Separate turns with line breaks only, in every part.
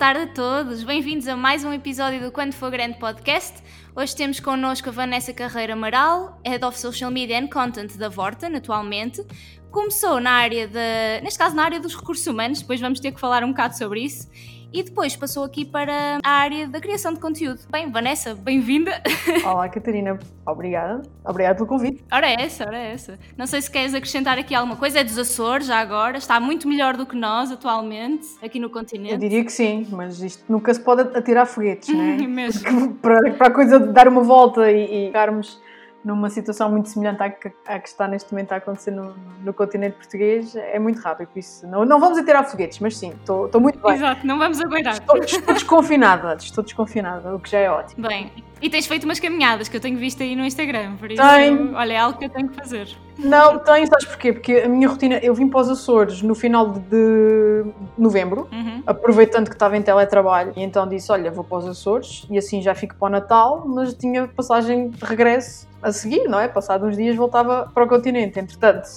tarde a todos, bem-vindos a mais um episódio do Quando For Grande Podcast. Hoje temos connosco a Vanessa Carreira Amaral, Head of Social Media and Content da Vorten, atualmente. Começou na área da, neste caso na área dos recursos humanos, depois vamos ter que falar um bocado sobre isso e depois passou aqui para a área da criação de conteúdo. Bem, Vanessa, bem-vinda!
Olá, Catarina, obrigada. Obrigada pelo convite.
Ora é essa, ora é essa. Não sei se queres acrescentar aqui alguma coisa, é dos Açores já agora, está muito melhor do que nós atualmente, aqui no continente.
Eu diria que sim, mas isto nunca se pode atirar foguetes, não é?
Mesmo.
Para, para a coisa de dar uma volta e, e ficarmos numa situação muito semelhante à que, à que está neste momento a acontecer no, no, continente português, é muito rápido. Por isso, não, não vamos atirar foguetes, mas sim, estou muito bem.
Exato, não vamos aguentar.
Estou, estou desconfinada, estou desconfinada, o que já é ótimo.
Bem, e tens feito umas caminhadas que eu tenho visto aí no Instagram, por isso,
tenho.
olha, é algo que eu tenho que fazer.
Não, tenho, sabes porquê? Porque a minha rotina, eu vim para os Açores no final de novembro, uhum. aproveitando que estava em teletrabalho, e então disse: Olha, vou para os Açores e assim já fico para o Natal, mas tinha passagem de regresso a seguir, não é? Passado uns dias voltava para o continente. Entretanto,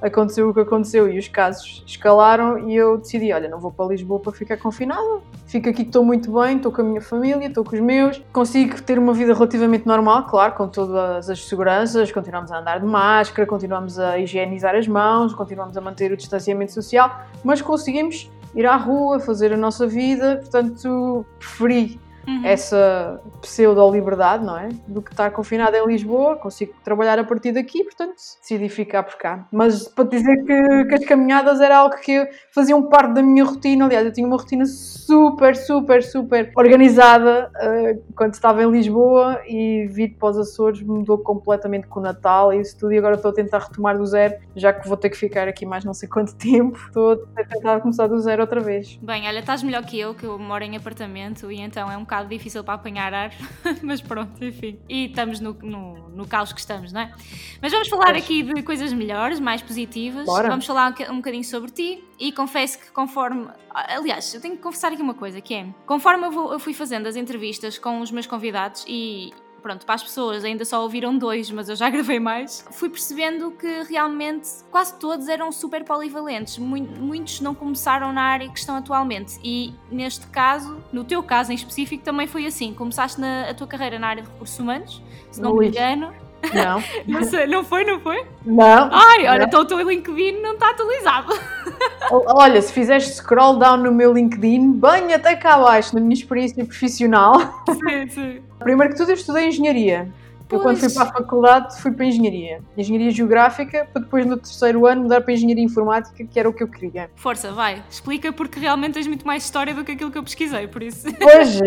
aconteceu o que aconteceu e os casos escalaram e eu decidi, olha, não vou para Lisboa para ficar confinada, fico aqui que estou muito bem, estou com a minha família, estou com os meus, consigo ter uma vida relativamente normal, claro, com todas as seguranças, continuamos a andar de máscara, continuamos a higienizar as mãos, continuamos a manter o distanciamento social, mas conseguimos ir à rua, fazer a nossa vida, portanto preferi uhum. essa pseudo-liberdade, não é? Do que estar confinada em Lisboa, consigo trabalhar a partir daqui, portanto decidi ficar por cá. Mas para dizer que, que as caminhadas era algo que faziam parte da minha rotina, aliás, eu tinha uma rotina super, super, super organizada uh, quando estava em Lisboa e vir para os Açores mudou completamente com o Natal e isso tudo, e agora estou a tentar retomar do zero, já que vou ter que ficar aqui mais não sei quanto tempo, estou a tentar começar do zero outra vez.
Bem, olha, estás melhor que eu, que eu moro em apartamento e então é um bocado bocado difícil para apanhar ar, mas pronto, enfim. E estamos no, no, no, caos que estamos, não é? Mas vamos falar aqui de coisas melhores, mais positivas.
Bora.
Vamos falar um, um bocadinho sobre ti e confesso que conforme. Aliás, eu tenho que confessar aqui uma coisa, que é conforme eu, vou, eu fui fazendo as entrevistas com os meus convidados e pronto, para as pessoas ainda só ouviram dois, mas eu já gravei mais, fui percebendo que realmente quase todos eram super polivalentes. Muitos não começaram na área que estão atualmente. E neste caso, no teu caso em específico, também foi assim. Começaste na, a tua carreira na área de recursos humanos, se não Ui. me engano.
Não.
não, sei, não foi, não foi?
Não.
Ai, olha, então o teu LinkedIn não está atualizado.
Olha, se fizeste scroll down no meu LinkedIn, bem até cá abaixo, na minha experiência profissional.
Sim, sim.
Primeiro que tudo, eu estudei engenharia. Eu, quando fui para a faculdade, fui para engenharia. Engenharia geográfica, para depois no terceiro ano mudar para engenharia informática, que era o que eu queria.
Força, vai, explica, porque realmente tens muito mais história do que aquilo que eu pesquisei, por isso.
Pois,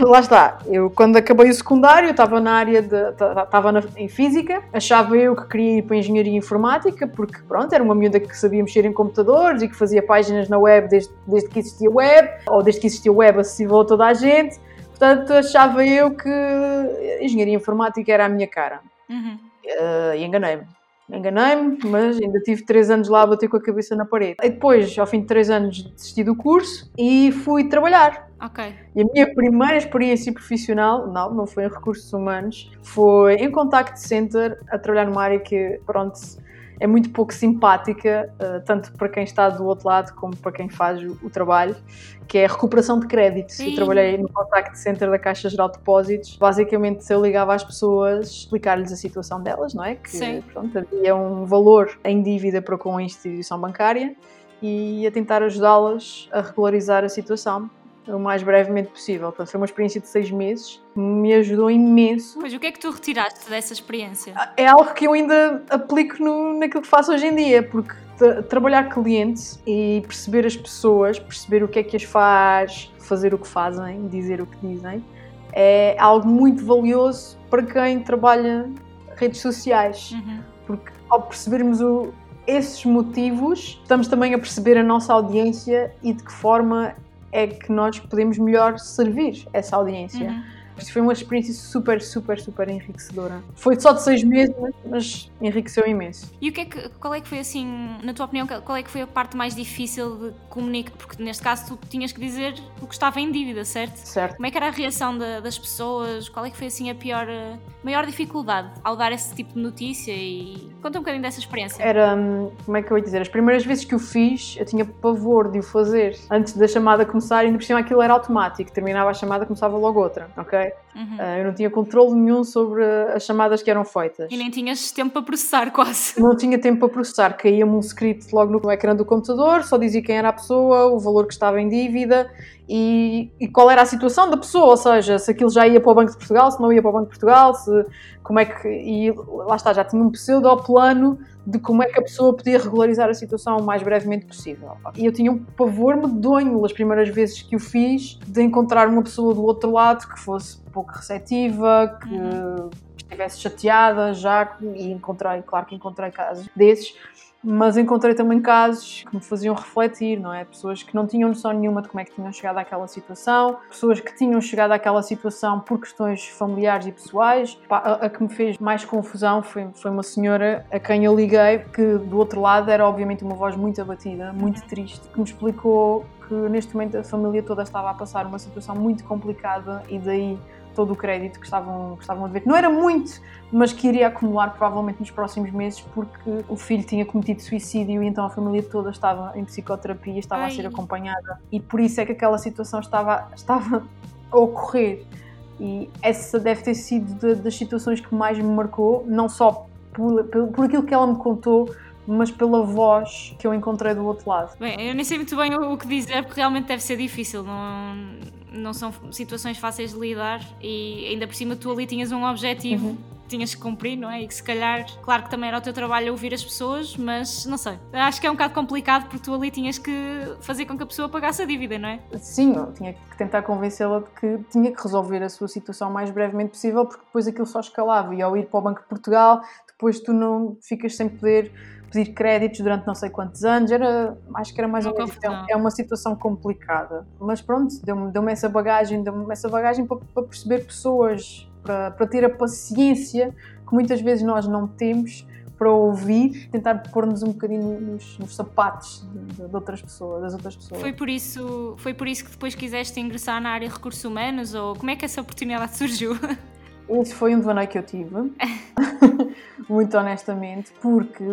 lá está. Eu, quando acabei o secundário, estava na área de. estava na, em física, achava eu que queria ir para engenharia informática, porque, pronto, era uma miúda que sabia mexer em computadores e que fazia páginas na web desde, desde que existia web, ou desde que existia web acessível a toda a gente. Portanto, achava eu que engenharia informática era a minha cara.
Uhum.
Uh, e enganei-me. Enganei-me, mas ainda tive três anos lá a bater com a cabeça na parede. E depois, ao fim de três anos, desisti do curso e fui trabalhar.
Ok.
E a minha primeira experiência profissional, não, não foi em recursos humanos, foi em contact center, a trabalhar numa área que, pronto, é muito pouco simpática, uh, tanto para quem está do outro lado como para quem faz o, o trabalho, que é a recuperação de créditos. Eu trabalhei no contact center da Caixa Geral de Depósitos. Basicamente, eu ligava às pessoas, explicar-lhes a situação delas, não é? Que
Sim.
Pronto, havia um valor em dívida para com a instituição bancária e a tentar ajudá-las a regularizar a situação o mais brevemente possível. Portanto, foi uma experiência de seis meses, me ajudou imenso.
Pois, o que é que tu retiraste dessa experiência?
É algo que eu ainda aplico no, naquilo que faço hoje em dia, porque trabalhar clientes e perceber as pessoas, perceber o que é que as faz, fazer o que fazem, dizer o que dizem, é algo muito valioso para quem trabalha redes sociais.
Uhum.
Porque ao percebermos o, esses motivos, estamos também a perceber a nossa audiência e de que forma é que nós podemos melhor servir essa audiência.
Uhum.
Isto foi uma experiência super, super, super enriquecedora. Foi só de seis meses, mas enriqueceu imenso.
E o que é que, qual é que foi assim, na tua opinião, qual é que foi a parte mais difícil de comunicar? Porque neste caso tu tinhas que dizer o que estava em dívida, certo?
Certo.
Como é que era a reação das pessoas? Qual é que foi assim a pior, a maior dificuldade ao dar esse tipo de notícia e conta um bocadinho dessa experiência.
Era, hum, como é que eu ia dizer, as primeiras vezes que o fiz, eu tinha pavor de o fazer. Antes da chamada começar, ainda por cima aquilo era automático, terminava a chamada, começava logo outra, ok? Uhum. Uh, eu não tinha controle nenhum sobre as chamadas que eram feitas.
E nem tinhas tempo para processar, quase.
Não tinha tempo para processar, caía-me um script logo no ecrã do computador, só dizia quem era a pessoa, o valor que estava em dívida e, e, qual era a situação da pessoa, ou seja, se aquilo já ia para o Banco de Portugal, se não ia para o Banco de Portugal, se, como é que. E lá está, já tinha um pseudo-plano de como é que a pessoa podia regularizar a situação o mais brevemente possível. E eu tinha um pavor medonho as primeiras vezes que o fiz de encontrar uma pessoa do outro lado que fosse pouco receptiva, que uhum. estivesse chateada já, e encontrei, claro que encontrei casos desses mas encontrei também casos que me faziam refletir, não é? Pessoas que não tinham noção nenhuma de como é que tinham chegado àquela situação, pessoas que tinham chegado àquela situação por questões familiares e pessoais. A, a que me fez mais confusão foi, foi uma senhora a quem eu liguei, que do outro lado era obviamente uma voz muito abatida, muito triste, que me explicou que neste momento a família toda estava a passar uma situação muito complicada e daí todo o crédito que estavam, que estavam a dever. Não era muito, mas que iria acumular provavelmente nos próximos meses porque o filho tinha cometido suicídio e então a família toda estava em psicoterapia, estava Ai. a ser acompanhada e por isso é que aquela situação estava, estava a ocorrer. E essa deve ter sido de, das situações que mais me marcou, não só por, por, por aquilo que ela me contou, mas pela voz que eu encontrei do outro lado.
Bem, eu nem sei muito bem o, que dizer, porque realmente deve ser difícil, não, não são situações fáceis de lidar e ainda por cima tu ali tinhas um objetivo. Uhum tinhas que cumprir, não é? E que se calhar, claro que também era o teu trabalho ouvir as pessoas, mas não sei. Acho que é um bocado complicado porque tu ali tinhas que fazer com que a pessoa pagasse a dívida, não é?
Sim, eu tinha que tentar convencê-la de que tinha que resolver a sua situação o mais brevemente possível porque depois aquilo só escalava e ao ir para o Banco de Portugal, depois tu não ficas sem poder pedir créditos durante não sei quantos anos, era, acho que era mais ou menos. É uma situação complicada. Mas pronto, deu-me deu essa bagagem, deu-me essa bagagem para, para perceber pessoas, para, para ter a paciência que muitas vezes nós não temos para ouvir, tentar pôr-nos um bocadinho nos, nos sapatos de, de, outras pessoas, das outras pessoas.
Foi por isso, foi por isso que depois quiseste ingressar na área de recursos humanos ou como é que essa oportunidade surgiu?
Esse foi um devaneio que eu tive, muito honestamente, porque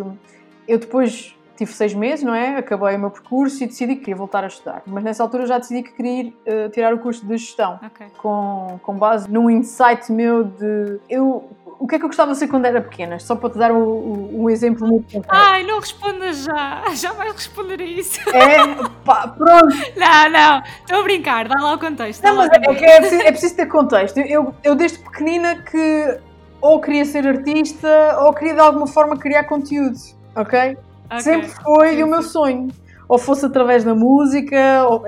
eu depois tive seis meses, não é? Acabei o meu percurso e decidi que queria voltar a estudar. Mas nessa altura já decidi que queria ir, uh, tirar o curso de gestão. Okay. Com, com base num insight meu de. Eu, o que é que eu gostava de ser quando era pequena? Só para te dar um, um exemplo muito
concreto. Ai, não respondas já. Já vais responder a isso.
É? Pá, pronto.
Não, não. Estou a brincar. Dá lá o contexto.
Não, mas é, é, é, preciso, é preciso ter contexto. Eu, eu desde pequenina que ou queria ser artista ou queria de alguma forma criar conteúdo ok? okay. Sempre foi sim, o meu sonho. Ou fosse através da música, ou,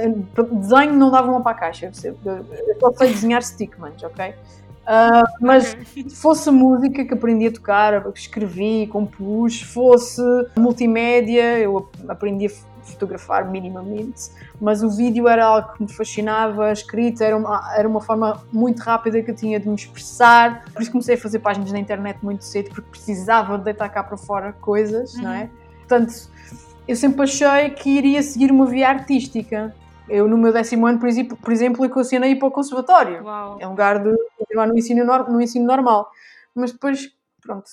desenho não dava uma para a caixa, eu só sei desenhar stickmans, ok? Uh, mas okay. fosse música que aprendi a tocar, que escrevi, compus, fosse multimédia, eu aprendi a fotografar minimamente, mas o vídeo era algo que me fascinava, a escrita era uma, era uma forma muito rápida que eu tinha de me expressar, por isso comecei a fazer páginas na internet muito cedo, porque precisava de deitar cá para fora coisas, uhum. não é? Uhum. Portanto, eu sempre achei que iria seguir uma via artística. Eu, no meu décimo ano, por exemplo, por exemplo equacionei para o conservatório, Uau. em lugar de continuar no ensino, no ensino normal. Mas depois, pronto,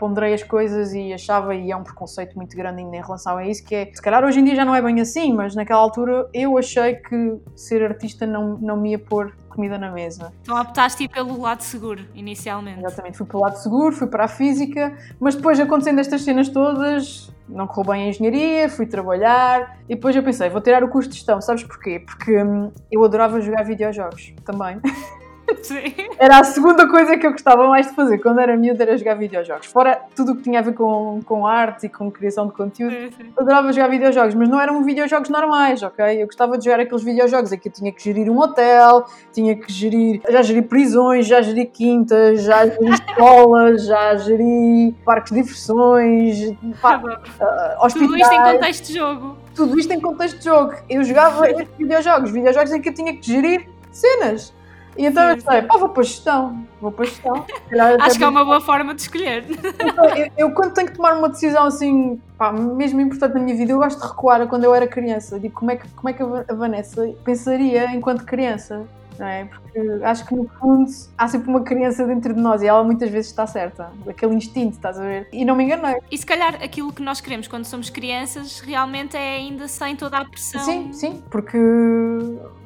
ponderei as coisas e achava, e é um preconceito muito grande ainda em relação a isso, que é, se calhar hoje em dia já não é bem assim, mas naquela altura eu achei que ser artista não, não me ia pôr comida na mesa.
Então optaste pelo lado seguro, inicialmente.
Exatamente, fui pelo lado seguro, fui para a física, mas depois acontecendo estas cenas todas, não correu bem a engenharia, fui trabalhar e depois eu pensei, vou tirar o curso de gestão, sabes porquê? Porque hum, eu adorava jogar videojogos também. Sim. Era a segunda coisa que eu gostava mais de fazer quando era miúda, era jogar videojogos. Fora tudo o que tinha a ver com, com arte e com criação de conteúdo, sim, sim. eu adorava jogar videojogos, mas não eram videojogos normais, ok? Eu gostava de jogar aqueles videojogos em que eu tinha que gerir um hotel, tinha que gerir, já geri prisões, já geri quintas, já geri escolas, já geri parques de diversões, pá, uh,
hospitais. Tudo isto em contexto de jogo.
Tudo isto em contexto de jogo. Eu jogava videojogos, videojogos em que eu tinha que gerir cenas. E então sim, eu sei, pá, vou para a gestão, vou para a gestão.
Acho que é uma boa forma de escolher.
Então, eu, eu, quando tenho que tomar uma decisão assim, pá, mesmo importante na minha vida, eu gosto de recuar a quando eu era criança. Digo, como é que, como é que a Vanessa pensaria enquanto criança? Não é? Porque acho que no fundo há sempre uma criança dentro de nós e ela muitas vezes está certa, aquele instinto, estás a ver? E não me enganei.
E se calhar aquilo que nós queremos quando somos crianças realmente é ainda sem toda a pressão.
Sim, sim, porque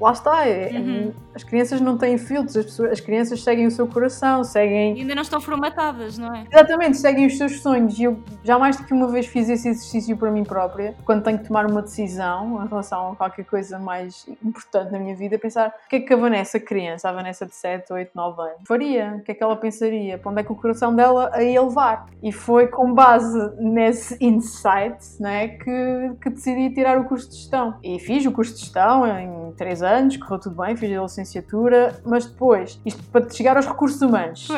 lá está, é, uhum. as crianças não têm filtros, as, pessoas, as crianças seguem o seu coração, seguem.
E ainda não estão formatadas, não é?
Exatamente, seguem os seus sonhos. E eu já mais do que uma vez fiz esse exercício para mim própria, quando tenho que tomar uma decisão em relação a qualquer coisa mais importante na minha vida, pensar o que é que a Vanessa, criança, a Vanessa de 7, 8, 9 anos, faria? O que é que ela pensaria? Para onde é que o coração dela a ia levar? E foi com base nesse insight né, que, que decidi tirar o curso de gestão. E fiz o curso de gestão em 3 anos, correu tudo bem, fiz a licenciatura, mas depois, isto para chegar aos recursos humanos,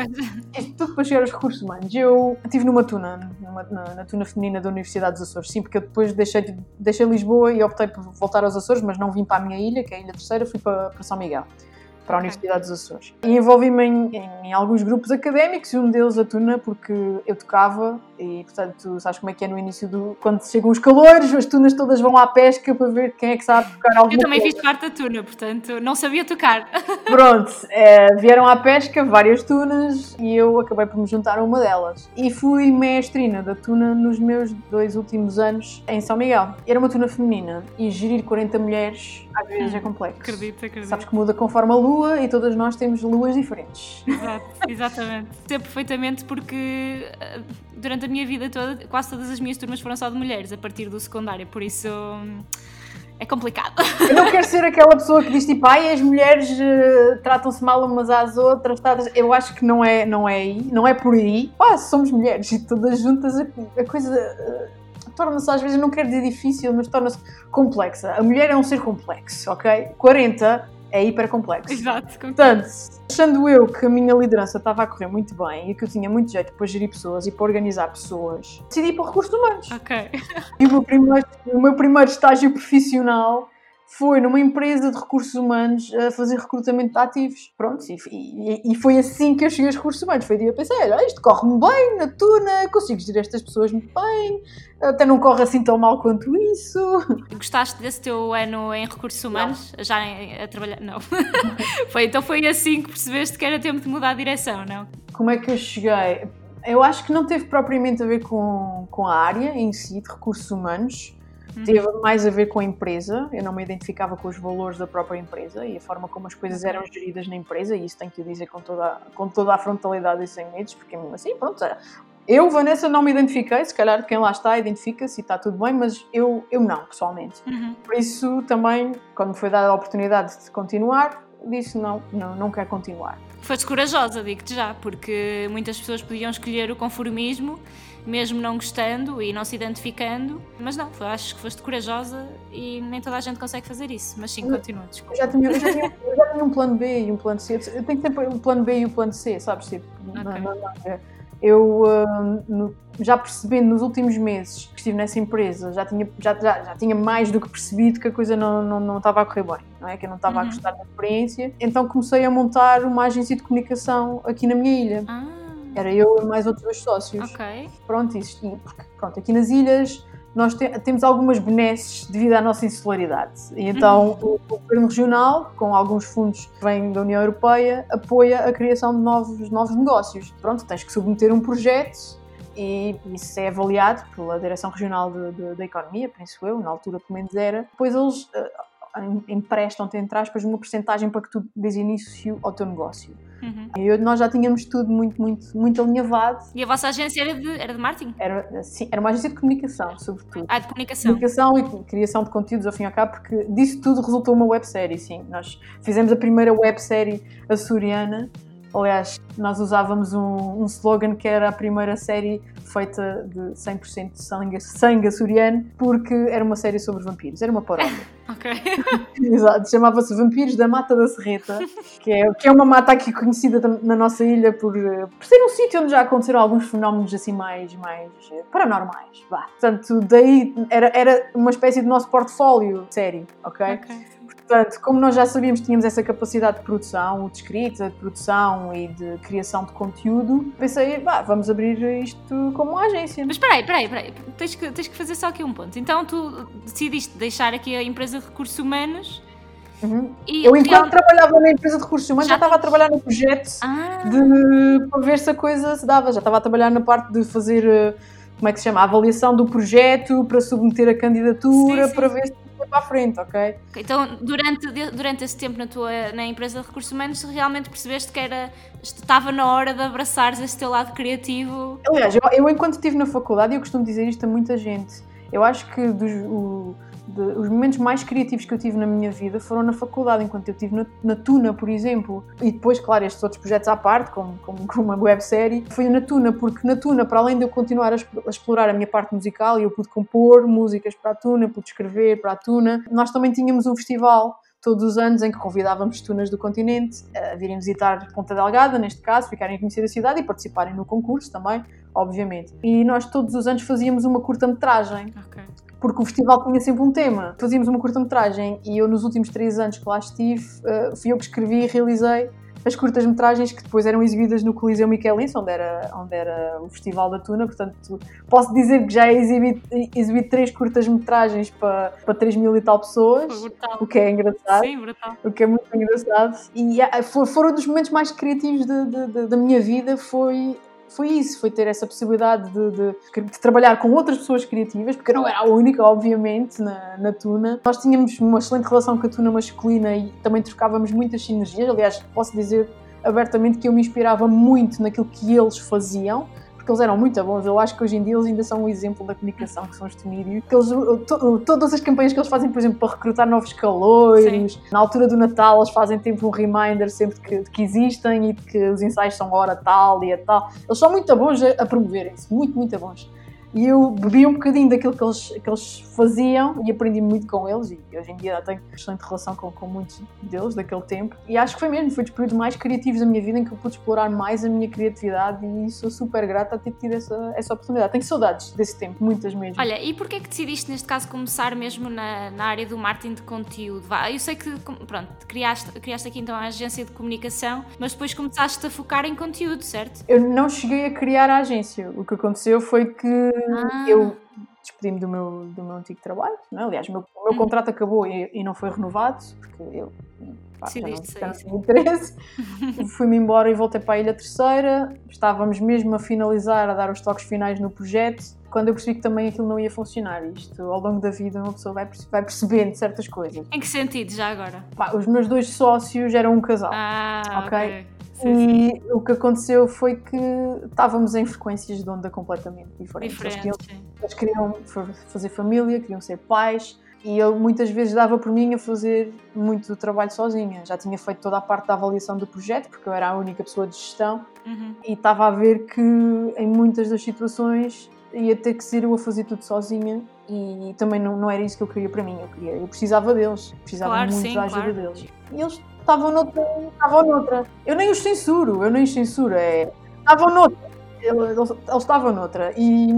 isto tudo para chegar aos recursos humanos, eu estive numa tuna, numa, na, na, tuna feminina da Universidade dos Açores, sim, porque eu depois deixei, deixei Lisboa e optei por voltar aos Açores, mas não vim para a minha ilha, que é a Ilha Terceira, fui para, para São Miguel para a Universidade dos Açores. E envolvi-me em, em, em, alguns grupos académicos, e um deles a Tuna, porque eu tocava, e portanto, sabes como é que é no início do. Quando chegam os calores, as tunas todas vão à pesca para ver quem é que sabe tocar alguma
Eu também
coisa.
fiz parte da tuna, portanto, não sabia tocar.
Pronto, é, vieram à pesca várias tunas e eu acabei por me juntar a uma delas. E fui mestrina da tuna nos meus dois últimos anos em São Miguel. Era uma tuna feminina e gerir 40 mulheres às vezes é complexo.
Acredito, acredito.
Sabes que muda conforme a lua e todas nós temos luas diferentes.
Exato, exatamente. Sei perfeitamente porque eh, durante minha vida toda, quase todas as minhas turmas foram só de mulheres a partir do secundário, por isso hum, é complicado.
Eu não quero ser aquela pessoa que diz tipo, ai, as mulheres uh, tratam-se mal umas às outras. Eu acho que não é, não é aí, não é por aí. Pá, somos mulheres e todas juntas a, a coisa. Uh, torna-se às vezes, não quero dizer difícil, mas torna-se complexa. A mulher é um ser complexo, ok? 40 é hiper complexo.
Exato.
Portanto, achando eu que a minha liderança estava a correr muito bem e que eu tinha muito jeito para gerir pessoas e para organizar pessoas, decidi ir para recursos humanos.
Ok.
E o meu primeiro, o meu primeiro estágio profissional foi numa empresa de recursos humanos a fazer recrutamento de ativos. Pronto, e, e, e foi assim que eu cheguei aos recursos humanos. Foi dia a pensar, olha, isto corre-me bem na tuna, consigo gerir estas pessoas muito bem, até não corre assim tão mal quanto isso.
Gostaste desse teu ano em recursos humanos? Não. Já a trabalhar? Não. foi, então foi assim que percebeste que era tempo de mudar a direção, não?
Como é que eu cheguei? Eu acho que não teve propriamente a ver com, com a área em si de recursos humanos Teve mais a ver com a empresa, eu não me identificava com os valores da própria empresa e a forma como as coisas eram geridas na empresa, e isso tenho que dizer com toda, com toda a frontalidade e sem medos, porque assim, pronto, eu, Vanessa, não me identifiquei, se calhar quem lá está identifica-se e está tudo bem, mas eu, eu não, pessoalmente. Uhum. Por isso, também, quando me foi dada a oportunidade de continuar, disse não, não, não quero continuar.
Foste corajosa, digo-te já, porque muitas pessoas podiam escolher o conformismo mesmo não gostando e não se identificando. Mas não, acho que foste corajosa e nem toda a gente consegue fazer isso. Mas sim, continua, desculpa.
Eu já tinha, já tinha, já tinha um plano B e um plano C. Eu tenho sempre um plano B e um plano C, sabes? Tipo, okay. não, não, não, eu uh, no, já percebendo nos últimos meses que estive nessa empresa, já tinha, já, já, já, tinha mais do que percebido que a coisa não, não, não estava a correr bem, não é? Que eu não estava uhum. a gostar da experiência. Então comecei a montar uma agência de comunicação aqui na minha ilha.
Ah
era eu e mais outros dois sócios.
Ok.
Pronto, isso, e, porque, pronto, aqui nas ilhas nós te, temos algumas benesses devido à nossa insularidade. E então uhum. o, o, Governo Regional, com alguns fundos que vêm da União Europeia, apoia a criação de novos, novos negócios. Pronto, tens que submeter um projeto e isso é avaliado pela Direção Regional de, de, da Economia, penso eu, na altura pelo menos era. Depois eles uh, emprestam-te, entre aspas, uma porcentagem para que tu dês início ao teu negócio. Uhum. E nós já tínhamos tudo muito, muito, muito alinhavado.
E a vossa agência era de, era de marketing?
Era, sim, era uma agência de comunicação, sobretudo.
Ah, de comunicação.
Comunicação e criação de conteúdos, ao fim e ao cabo, porque disso tudo resultou uma websérie, sim. Nós fizemos a primeira websérie açoriana. Aliás, nós usávamos um, um slogan que era a primeira série feita de 100% de sangue, sangue açoriano, porque era uma série sobre vampiros, era uma paródia.
ok.
Exato, chamava-se Vampiros da Mata da Serreta, que é, que é uma mata aqui conhecida na nossa ilha por, por ser um sítio onde já aconteceram alguns fenómenos assim mais, mais paranormais. Vá. Portanto, daí era, era uma espécie de nosso portfólio de série, ok? Ok. Portanto, como nós já sabíamos que tínhamos essa capacidade de produção, de escrita, de produção e de criação de conteúdo, pensei, bah, vamos abrir isto como uma agência.
Mas espera aí, espera aí. Tens que, tens que fazer só aqui um ponto. Então tu decidiste deixar aqui a empresa de recursos humanos
Uhum. eu, enquanto trabalhava na empresa de recursos humanos, já, já estava a trabalhar no projeto ah. de, para ver se a coisa se dava. Já estava a trabalhar na parte de fazer, eh, como é que se chama? A avaliação do projeto, para submeter a candidatura, sim, sim, para ver se para a frente, ok?
Então, durante, durante esse tempo na tua na empresa de recursos humanos, realmente percebeste que era, estava na hora de abraçares esse teu lado criativo?
Aliás, eu, eu enquanto estive na faculdade, eu costumo dizer isto a muita gente, eu acho que dos, o, de, os momentos mais criativos que eu tive na minha vida foram na faculdade, enquanto eu estive na, na, Tuna, por exemplo. E depois, claro, estes outros projetos à parte, como, como, como uma websérie, foi na Tuna, porque na Tuna, para além de eu continuar a, a explorar a minha parte musical, e eu pude compor músicas para a Tuna, pude escrever para a Tuna, nós também tínhamos um festival todos os anos em que convidávamos tunas do continente a virem visitar Ponta Delgada, neste caso, ficarem a conhecer a cidade e participarem no concurso também, obviamente. E nós todos os anos fazíamos uma curta-metragem. Okay porque o festival tinha sempre um tema. Fazíamos uma curta-metragem e eu, nos últimos três anos que lá estive, uh, fui eu que escrevi e realizei as curtas-metragens que depois eram exibidas no Coliseu Michelense, onde era, onde era o Festival da Tuna. Portanto, posso dizer que já exibi, exibi três curtas-metragens para, para 3 mil e tal pessoas, o que é engraçado.
Sim, brutal.
O que é muito engraçado. E uh, foram dos momentos mais criativos de, de, de, da minha vida, foi foi isso, foi ter essa possibilidade de, de, de, trabalhar com outras pessoas criativas, porque eu não era a única, obviamente, na, na Tuna. Nós tínhamos uma excelente relação com a Tuna masculina e também trocávamos muitas sinergias. Aliás, posso dizer abertamente que eu me inspirava muito naquilo que eles faziam porque eles eram muito bons. Eu acho que hoje em dia eles ainda são um exemplo da comunicação, que são os. Que eles, to, todas as campanhas que eles fazem, por exemplo, para recrutar novos calores, Sim. na altura do Natal, eles fazem tipo um reminder sempre que, que existem e de que os ensaios são hora tal, dia tal. Eles são muito bons a, a promoverem-se, muito, muito bons. E eu bebi um bocadinho daquilo que eles, que eles faziam e aprendi muito com eles. E hoje em dia tenho excelente relação com, com muitos deles daquele tempo. E acho que foi mesmo, foi dos períodos mais criativos da minha vida em que eu pude explorar mais a minha criatividade. E sou super grata a ter tido essa, essa oportunidade. Tenho saudades desse tempo, muitas mesmo.
Olha, e porquê é que decidiste, neste caso, começar mesmo na, na área do marketing de conteúdo? Eu sei que, pronto, criaste, criaste aqui então a agência de comunicação, mas depois começaste a focar em conteúdo, certo?
Eu não cheguei a criar a agência. O que aconteceu foi que ah. eu despedi-me do meu, do meu antigo trabalho. Não é? Aliás, o meu, o meu hum. contrato acabou e, e, não foi renovado, porque eu pá, já não tinha interesse. Fui-me embora e voltei para a Ilha Terceira. Estávamos mesmo a finalizar, a dar os toques finais no projeto, quando eu percebi que também aquilo não ia funcionar. Isto, ao longo da vida, uma pessoa vai, vai percebendo certas coisas.
Em que sentido, já agora?
Pá, os meus dois sócios eram um casal.
Ah, ok. okay.
Sim, e sim. o que aconteceu foi que estávamos em frequências de onda completamente diferentes.
Diferente,
eles, queriam, eles queriam fazer família, queriam ser pais, e eu muitas vezes dava por mim a fazer muito do trabalho sozinha. Já tinha feito toda a parte da avaliação do projeto, porque eu era a única pessoa de gestão,
uhum.
e estava a ver que em muitas das situações ia ter que ser eu a fazer tudo sozinha e também não, não era isso que eu queria para mim. Eu, queria, eu precisava deles, precisava
claro,
muito
sim,
da ajuda
claro.
deles. E eles estavam noutra, estavam noutra. Eu nem os censuro, eu nem os censuro, é. Estavam noutra eles, estavam noutra. E,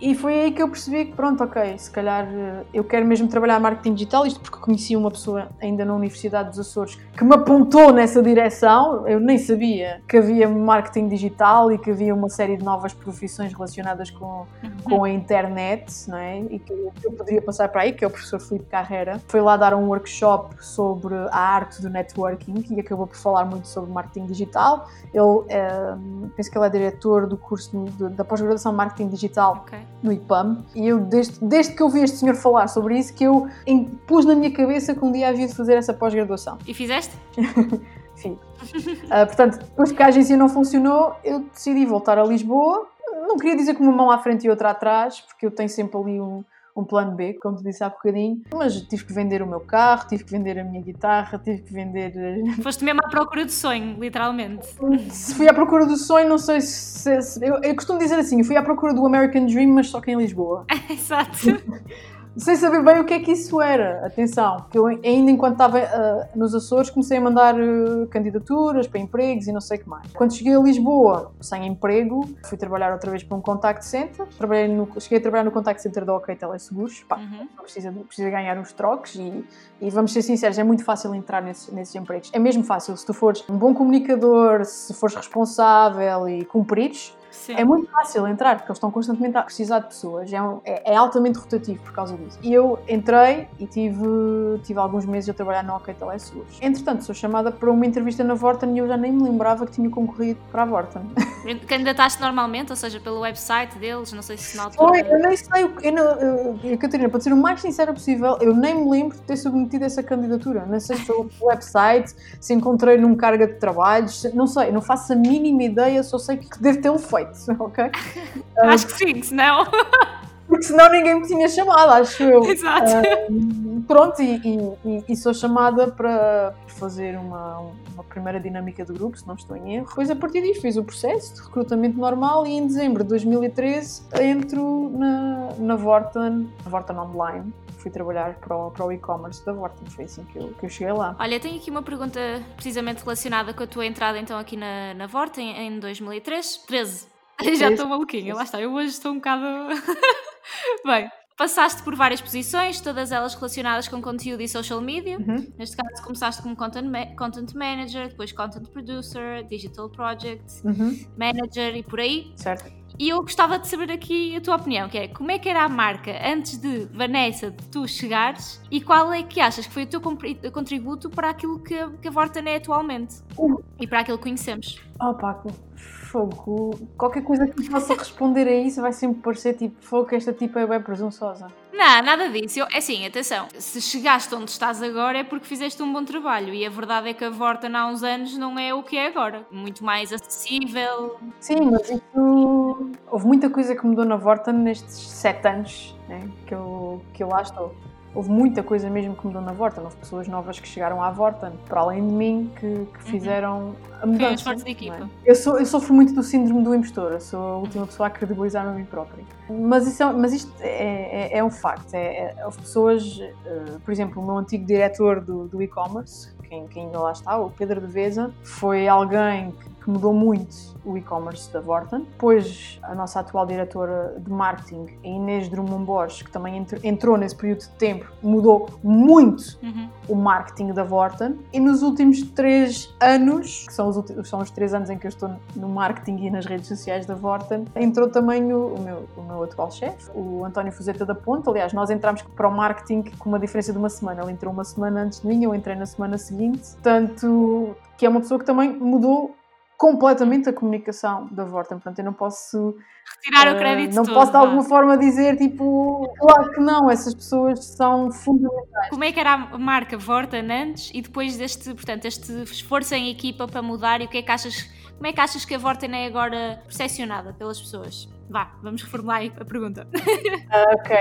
e foi aí que eu percebi que, pronto, ok, se calhar eh, eu quero mesmo trabalhar marketing digital, isto porque conheci uma pessoa ainda na Universidade dos Açores que me apontou nessa direção. Eu nem sabia que havia marketing digital e que havia uma série de novas profissões relacionadas com, uhum. com a internet, não é? E que eu poderia passar para aí, que é o professor Filipe Carreira. Foi lá dar um workshop sobre a arte do networking e acabou por falar muito sobre marketing digital. Ele, é, penso que ele é diretor do curso curso de, da pós-graduação de Marketing Digital okay. no IPAM e eu, desde, desde que eu vi este senhor falar sobre isso, que eu pus na minha cabeça que um dia havia de fazer essa pós-graduação.
E fizeste?
Fiz. uh, portanto, depois que a agência não funcionou, eu decidi voltar a Lisboa. Não queria dizer com uma mão à frente e outra atrás, porque eu tenho sempre ali um, um plano B, como te disse há bocadinho, mas tive que vender o meu carro, tive que vender a minha guitarra, tive que vender.
Foste mesmo à procura do sonho, literalmente.
Se fui à procura do sonho, não sei se. se eu, eu, costumo dizer assim: fui à procura do American Dream, mas só que em Lisboa.
Exato
sem saber bem o que é que isso era. Atenção, porque eu ainda enquanto estava uh, nos Açores comecei a mandar uh, candidaturas para empregos e não sei o que mais. Quando cheguei a Lisboa, sem emprego, fui trabalhar outra vez para um contact center. Trabalhei no, cheguei a trabalhar no contact center da OK Teleseguros. Pá, uhum. precisa, precisa ganhar uns trocos e, e, vamos ser sinceros, é muito fácil entrar nesses, nesses empregos. É mesmo fácil se tu fores um bom comunicador, se fores responsável e cumprires Sim. É muito fácil entrar, porque eles estão constantemente a precisar de pessoas. É, um, é, é, altamente rotativo por causa disso. E eu entrei e tive, tive alguns meses a trabalhar na OK Telesurge. Entretanto, sou chamada para uma entrevista na Vorten e eu já nem me lembrava que tinha concorrido para a Vorten.
Candidataste normalmente, ou seja, pelo website deles, não sei se na altura...
Foi, eu nem sei, eu não, eu, Catarina, para ser o mais sincera possível, eu nem me lembro de ter submetido essa candidatura. Não sei se foi o website, se encontrei num carga de trabalhos, não sei, não faço a mínima ideia, só sei que devo tê-lo feito, ok?
Acho que sim, senão.
Porque senão ninguém me tinha chamado, acho eu.
Exato.
Uh, pronto, e, e, e, sou chamada para fazer uma, uma primeira dinâmica de grupo, se não estou em erro. Depois, a partir disso, fiz o processo de recrutamento normal e em dezembro de 2013 entro na, na Vorten, Vorten Online fui trabalhar para o, para o e-commerce da Vorten. Foi assim que eu, que eu cheguei lá.
Olha, tenho aqui uma pergunta precisamente relacionada com a tua entrada então aqui na, na Vorten em 2003. 13. Já estou maluquinha, lá está. Eu hoje estou um bocado. Bem, passaste por várias posições, todas elas relacionadas com conteúdo e social media. Uhum. Neste caso, começaste como content, ma content manager, depois content producer, digital project uhum. manager e por aí.
Certo.
E eu gostava de saber aqui a tua opinião, que é como é que era a marca antes de Vanessa, de tu chegares, e qual é que achas que foi o teu contributo para aquilo que a, que a Vorten é atualmente uh. e para aquilo que conhecemos?
Oh, Paco, fogo. Qualquer coisa que possa responder a isso vai sempre parecer tipo fogo, esta tipo é bem presunçosa.
Não, nada disso. Eu, é assim, atenção. Se chegaste onde estás agora é porque fizeste um bom trabalho. E a verdade é que a Vorten há uns anos não é o que é agora. Muito mais acessível.
Sim, mas isso. Houve muita coisa que mudou na Vorten nestes sete anos né, que, eu, que eu lá estou houve muita coisa mesmo que mudou na Vorten. Houve pessoas novas que chegaram à Vorten, para além de mim, que, que uhum. fizeram uhum. a mudança. Foi
esforço de equipa. É?
Eu, sou, eu sofro muito do síndrome do impostor. Eu sou a última pessoa a credibilizar a mim própria. Mas, isso é, mas isto é, é, é um facto. É, é, houve pessoas, uh, por exemplo, o meu antigo diretor do, do e-commerce, quem, quem ainda lá está, o Pedro de Veza, foi alguém que que mudou muito o e-commerce da Vorten. Depois, a nossa atual diretora de marketing, a Inês Drummond Borges, que também entrou nesse período de tempo, mudou muito uhum. o marketing da Vorten. E nos últimos três anos, que são os, são os três anos em que eu estou no marketing e nas redes sociais da Vorten, entrou também o, o meu, o meu atual chefe, o António Fuzeta da Ponta. Aliás, nós entramos para o marketing com uma diferença de uma semana. Ele entrou uma semana antes de mim, eu entrei na semana seguinte. Portanto, que é uma pessoa que também mudou completamente a comunicação da Vorten. Portanto, eu não posso.
Retirar uh, o crédito.
Não
todo,
posso de alguma forma dizer, tipo, claro que não, essas pessoas são fundamentais.
Como é que era a marca Vorten antes e depois deste, portanto, este esforço em equipa para mudar e o que é que achas, como é que achas que a Vorten é agora percepcionada pelas pessoas? Vá, vamos reformular a pergunta.
ok.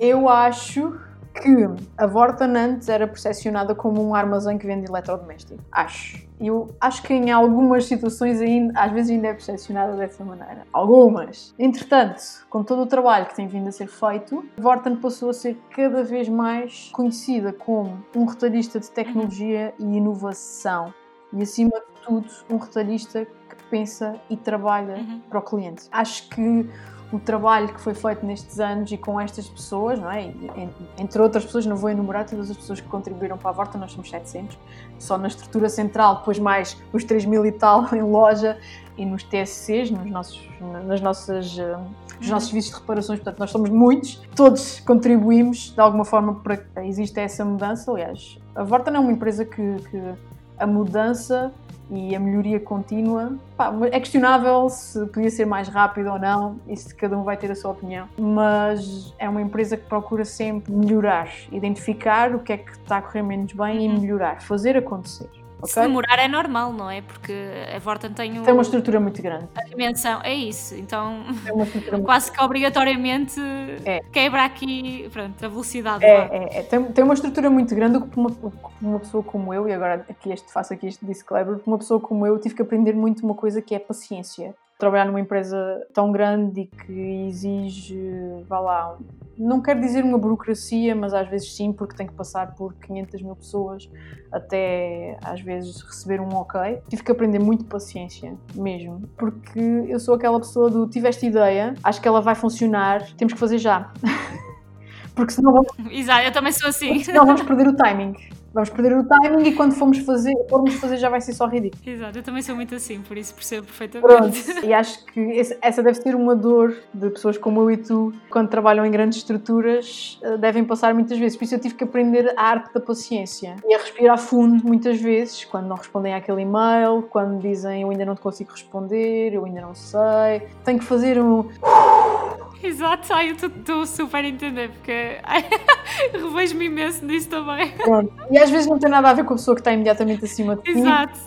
Eu acho que a Vorten antes era percepcionada como um armazém que vende eletrodoméstico. Acho. Eu acho que em algumas situações ainda, às vezes ainda é percepcionada dessa maneira. Algumas. Entretanto, com todo o trabalho que tem vindo a ser feito, a Vorten passou a ser cada vez mais conhecida como um retalhista de tecnologia e inovação. E acima de tudo, um retalhista que pensa e trabalha uhum. para o cliente. Acho que o trabalho que foi feito nestes anos e com estas pessoas, não é? entre outras pessoas, não vou enumerar todas as pessoas que contribuíram para a Vorta, nós somos 700, só na estrutura central, depois mais os 3 mil e tal em loja e nos TSCs, nos nossos, nas nossas, eh, nos nossos serviços de reparações, portanto nós somos muitos, todos contribuímos de alguma forma para que exista essa mudança, aliás, a Vorta não é uma empresa que, que a mudança e a melhoria contínua. Pá, é questionável se podia ser mais rápido ou não, isso cada um vai ter a sua opinião, mas é uma empresa que procura sempre melhorar, identificar o que é que está a correr menos bem e uhum. melhorar, fazer acontecer.
Okay? Se demorar é normal, não é? Porque a Vorten tem,
o... tem uma estrutura muito grande.
A dimensão, é isso. Então, quase que obrigatoriamente é. quebra aqui pronto, a velocidade.
É, é, é, Tem, tem uma estrutura muito grande que uma, uma pessoa como eu, e agora aqui este, faço aqui este disclaimer, uma pessoa como eu tive que aprender muito uma coisa que é paciência trabalhar numa empresa tão grande e que exige, vá lá, não quero dizer uma burocracia, mas às vezes sim, porque tem que passar por 500 mil pessoas até às vezes receber um ok. Tive que aprender muito paciência, mesmo, porque eu sou aquela pessoa do tiveste ideia, acho que ela vai funcionar, temos que fazer já. porque senão vamos...
Exato, eu também sou assim.
Senão vamos perder o timing. Vamos perder o timing e quando formos fazer, formos fazer já vai ser só ridículo.
Exato, eu também sou muito assim, por isso percebo perfeitamente.
Pronto, e acho que esse, essa deve ser uma dor de pessoas como eu e tu, quando trabalham em grandes estruturas, eh, devem passar muitas vezes. Por isso eu tive que aprender a arte da paciência e a respirar fundo muitas vezes, quando não respondem àquele e-mail, quando dizem eu ainda não te consigo responder, eu ainda não sei. Tenho que fazer um
Exato, ai, eu estou super a entender, porque revejo-me imenso nisso também.
Pronto. E às vezes não tem nada a ver com a pessoa que está imediatamente acima de ti.
Exato.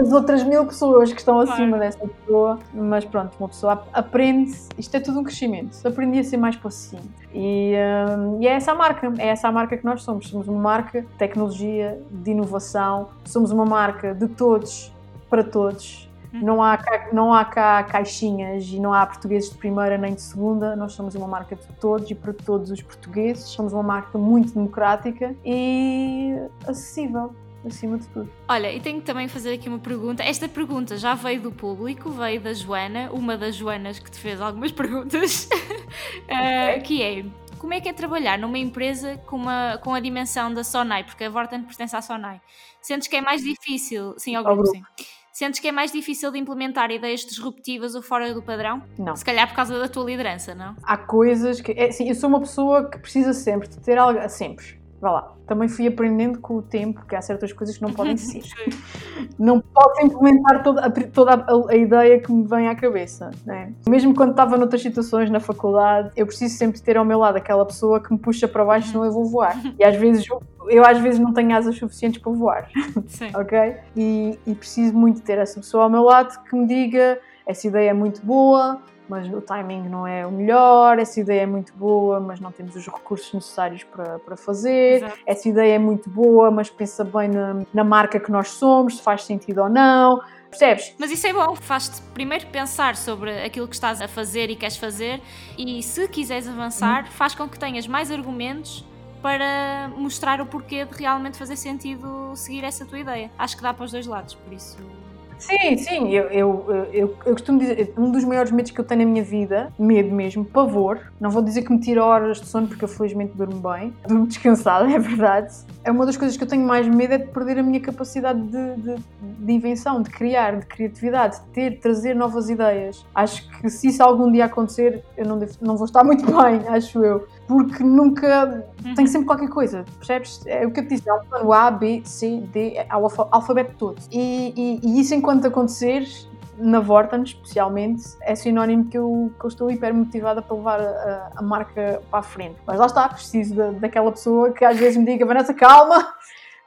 As outras mil pessoas que estão claro. acima dessa pessoa, mas pronto, uma pessoa aprende, isto é tudo um crescimento, aprendi a ser mais paciente. E, um, e é essa a marca, é essa a marca que nós somos. Somos uma marca de tecnologia, de inovação, somos uma marca de todos para todos não há, cá, não há cá caixinhas e não há portugueses de primeira nem de segunda. Nós somos uma marca de todos e para todos os portugueses. Somos uma marca muito democrática e acessível acima de tudo.
Olha, e tenho que também fazer aqui uma pergunta. Esta pergunta já veio do público, veio da Joana, uma das Joanas que te fez algumas perguntas, uh, que é como é que é trabalhar numa empresa com, uma, com a dimensão da Sonai, porque a Vorten pertence à Sonai. Sentes que é mais difícil, sim, ao grupo, ao grupo. sim Sentes que é mais difícil de implementar ideias disruptivas ou fora do padrão?
Não.
Se calhar por causa da tua liderança, não?
Há coisas que. É, sim, eu sou uma pessoa que precisa sempre de ter algo. Sempre. Vá lá. Também fui aprendendo com o tempo que há certas coisas que não podem ser. não posso implementar toda, a, toda a, a, ideia que me vem à cabeça. Né? Mesmo quando estava noutras situações na faculdade, eu preciso sempre ter ao meu lado aquela pessoa que me puxa para baixo, senão eu vou voar. E às vezes eu às vezes não tenho asas suficientes para voar.
Sim.
ok? E, e, preciso muito ter essa pessoa ao meu lado que me diga essa ideia é muito boa, mas o timing não é o melhor, essa ideia é muito boa, mas não temos os recursos necessários para, para fazer, Exato. essa ideia é muito boa, mas pensa bem na, na marca que nós somos, se faz sentido ou não. Percebes?
Mas isso é bom, faz-te primeiro pensar sobre aquilo que estás a fazer e queres fazer, e se quiseres avançar, hum. faz com que tenhas mais argumentos para mostrar o porquê de realmente fazer sentido seguir essa tua ideia. Acho que dá para os dois lados, por isso.
Sim, sim, eu, eu, eu, eu, costumo dizer, um dos maiores medos que eu tenho na minha vida, medo mesmo, pavor, não vou dizer que me tira horas de sono porque eu felizmente durmo bem, durmo descansada, é verdade. É uma das coisas que eu tenho mais medo é de perder a minha capacidade de, de, de invenção, de criar, de criatividade, de ter, de trazer novas ideias. Acho que se isso algum dia acontecer, eu não, devo, não vou estar muito bem, acho eu porque nunca uhum. tem sempre qualquer coisa, percebes? É o que eu te disse, é o plano A, B, C, D, é o alfabeto todo. E, e, e isso enquanto acontecer, na Vorten especialmente, é sinónimo que eu, que eu estou hiper motivada para levar a, a, marca para a frente. Mas lá está, preciso da, daquela pessoa que às vezes me diga, Vanessa, calma,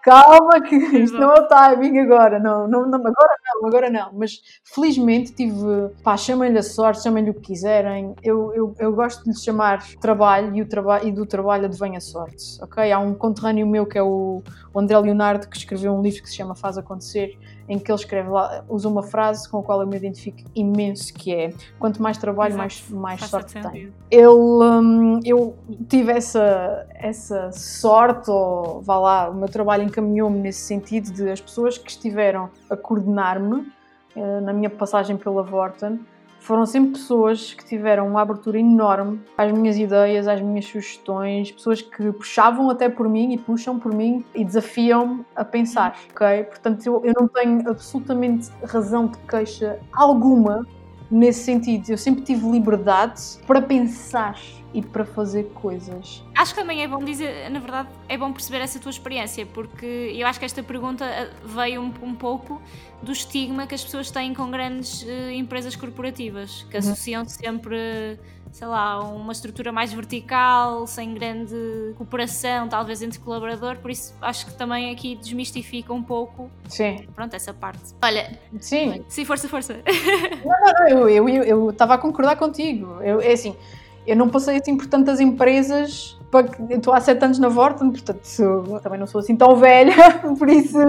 calma que isto não é o timing agora, não, não, não, agora não, agora não, mas felizmente tive, pá, chamem-lhe a sorte, chamem-lhe o que quiserem, eu, eu, eu gosto de lhe chamar trabalho e, o traba e do trabalho advém a sorte, ok? Há um conterrâneo meu que é o, o André Leonardo que escreveu um livro que se chama Faz Acontecer, em que ele escreve lá, usa uma frase com a qual eu me identifico imenso, que é quanto mais trabalho, Exato. mais, mais sorte tenho. Ele, um, eu tive essa, essa sorte, ou vá lá, o meu trabalho encaminhou-me nesse sentido de as pessoas que estiveram a coordenar-me uh, na minha passagem pela Vorten, foram sempre pessoas que tiveram uma abertura enorme às minhas ideias, às minhas sugestões, pessoas que puxavam até por mim e puxam por mim e desafiam-me a pensar, ok? Portanto, eu, eu não tenho absolutamente razão de queixa alguma nesse sentido. Eu sempre tive liberdade para pensar e para fazer coisas.
Acho que também é bom dizer, na verdade, é bom perceber essa tua experiência, porque eu acho que esta pergunta eh, veio um, um pouco do estigma que as pessoas têm com grandes uh, empresas corporativas, que uhum. associam sempre, sei lá, uma estrutura mais vertical, sem grande cooperação, talvez entre colaborador, por isso acho que também aqui desmistifica um pouco
Sim.
Pronto, essa parte. Olha,
sim,
sim força, força.
Não, não, não eu estava eu, eu, eu a concordar contigo. Eu, é assim, eu não passei assim por tantas empresas, eu estou há sete anos na Vorten, portanto também não sou assim tão velha, por isso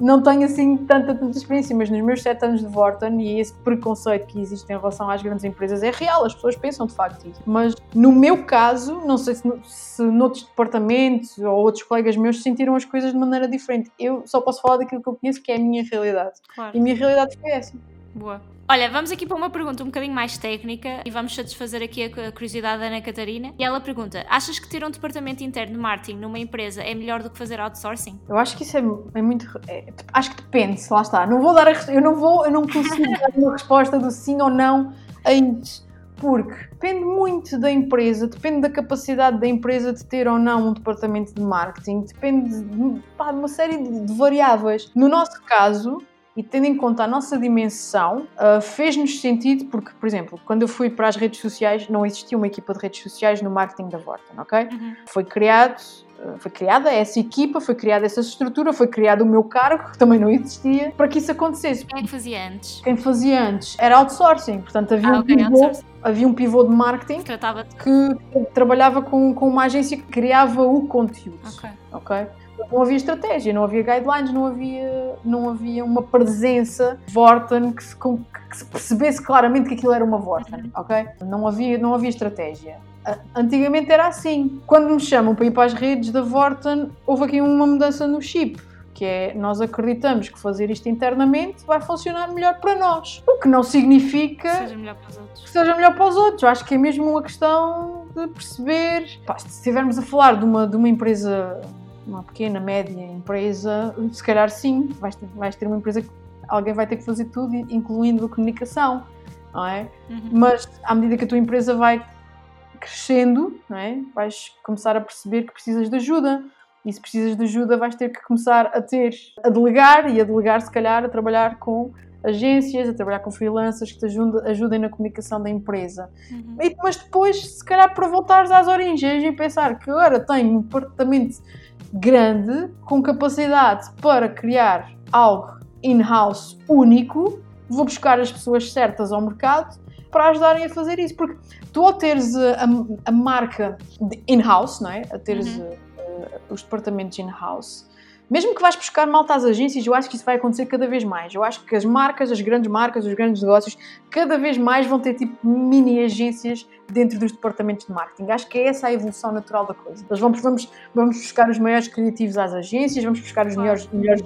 não tenho assim tanta, tanta experiência, mas nos meus sete anos de Vorten e esse preconceito que existe em relação às grandes empresas é real, as pessoas pensam de facto isso. Mas no meu caso, não sei se, se noutros departamentos ou outros colegas meus sentiram as coisas de maneira diferente. Eu só posso falar daquilo que eu conheço, que é a minha realidade.
Claro.
E a minha realidade foi essa.
Boa. Olha, vamos aqui para uma pergunta um bocadinho mais técnica e vamos satisfazer aqui a curiosidade da Ana Catarina. E ela pergunta: achas que ter um departamento interno de marketing numa empresa é melhor do que fazer outsourcing?
Eu acho que isso é, é muito. É, acho que depende, lá está. Não vou dar a, eu não vou, eu não consigo dar uma resposta do sim ou não a isso porque depende muito da empresa, depende da capacidade da empresa de ter ou não um departamento de marketing, depende de, pá, de uma série de, de, variáveis. No nosso caso, e tendo em conta a nossa dimensão, uh, fez-nos sentido porque, por exemplo, quando eu fui para as redes sociais, não existia uma equipa de redes sociais no marketing da Vorten, ok? Uhum. Foi criado foi criada essa equipa, foi criada essa estrutura, foi criado o meu cargo, que também não existia, para que isso acontecesse.
Quem é que fazia antes?
Quem fazia antes era outsourcing, portanto havia, ah, um, okay, pivô, havia um pivô de marketing que trabalhava com, com uma agência que criava o conteúdo. Ok. Não havia estratégia, não havia guidelines, não havia, não havia uma presença Vorten que se, que se percebesse claramente que aquilo era uma Vorten, uhum. ok? Não havia, não havia estratégia. Antigamente era assim. Quando me chamam para ir para as redes da Vorten, houve aqui uma mudança no chip. Que é, nós acreditamos que fazer isto internamente vai funcionar melhor para nós. O que não significa
que seja melhor para os outros.
Seja melhor para os outros. Acho que é mesmo uma questão de perceber. Pá, se estivermos a falar de uma, de uma empresa, uma pequena, média empresa, se calhar sim, vais ter, vais ter uma empresa que alguém vai ter que fazer tudo, incluindo a comunicação. Não é? Uhum. Mas à medida que a tua empresa vai crescendo, não é? vais começar a perceber que precisas de ajuda. E se precisas de ajuda, vais ter que começar a ter, a delegar e a delegar, se calhar, a trabalhar com agências, a trabalhar com freelancers que te ajudem, ajudem na comunicação da empresa. Uhum. E, mas depois, se calhar, para voltares às origens e pensar que agora tenho um departamento grande, com capacidade para criar algo in-house único, vou buscar as pessoas certas ao mercado para ajudarem a fazer isso. Porque tu ao teres a, a marca in-house, não é? A teres uhum. uh, os departamentos in-house, mesmo que vais buscar malta às agências, eu acho que isso vai acontecer cada vez mais. Eu acho que as marcas, as grandes marcas, os grandes negócios, cada vez mais vão ter tipo mini agências dentro dos departamentos de marketing. Acho que é essa a evolução natural da coisa. Nós vamos, vamos, vamos buscar os maiores criativos às agências, vamos buscar os melhores, melhores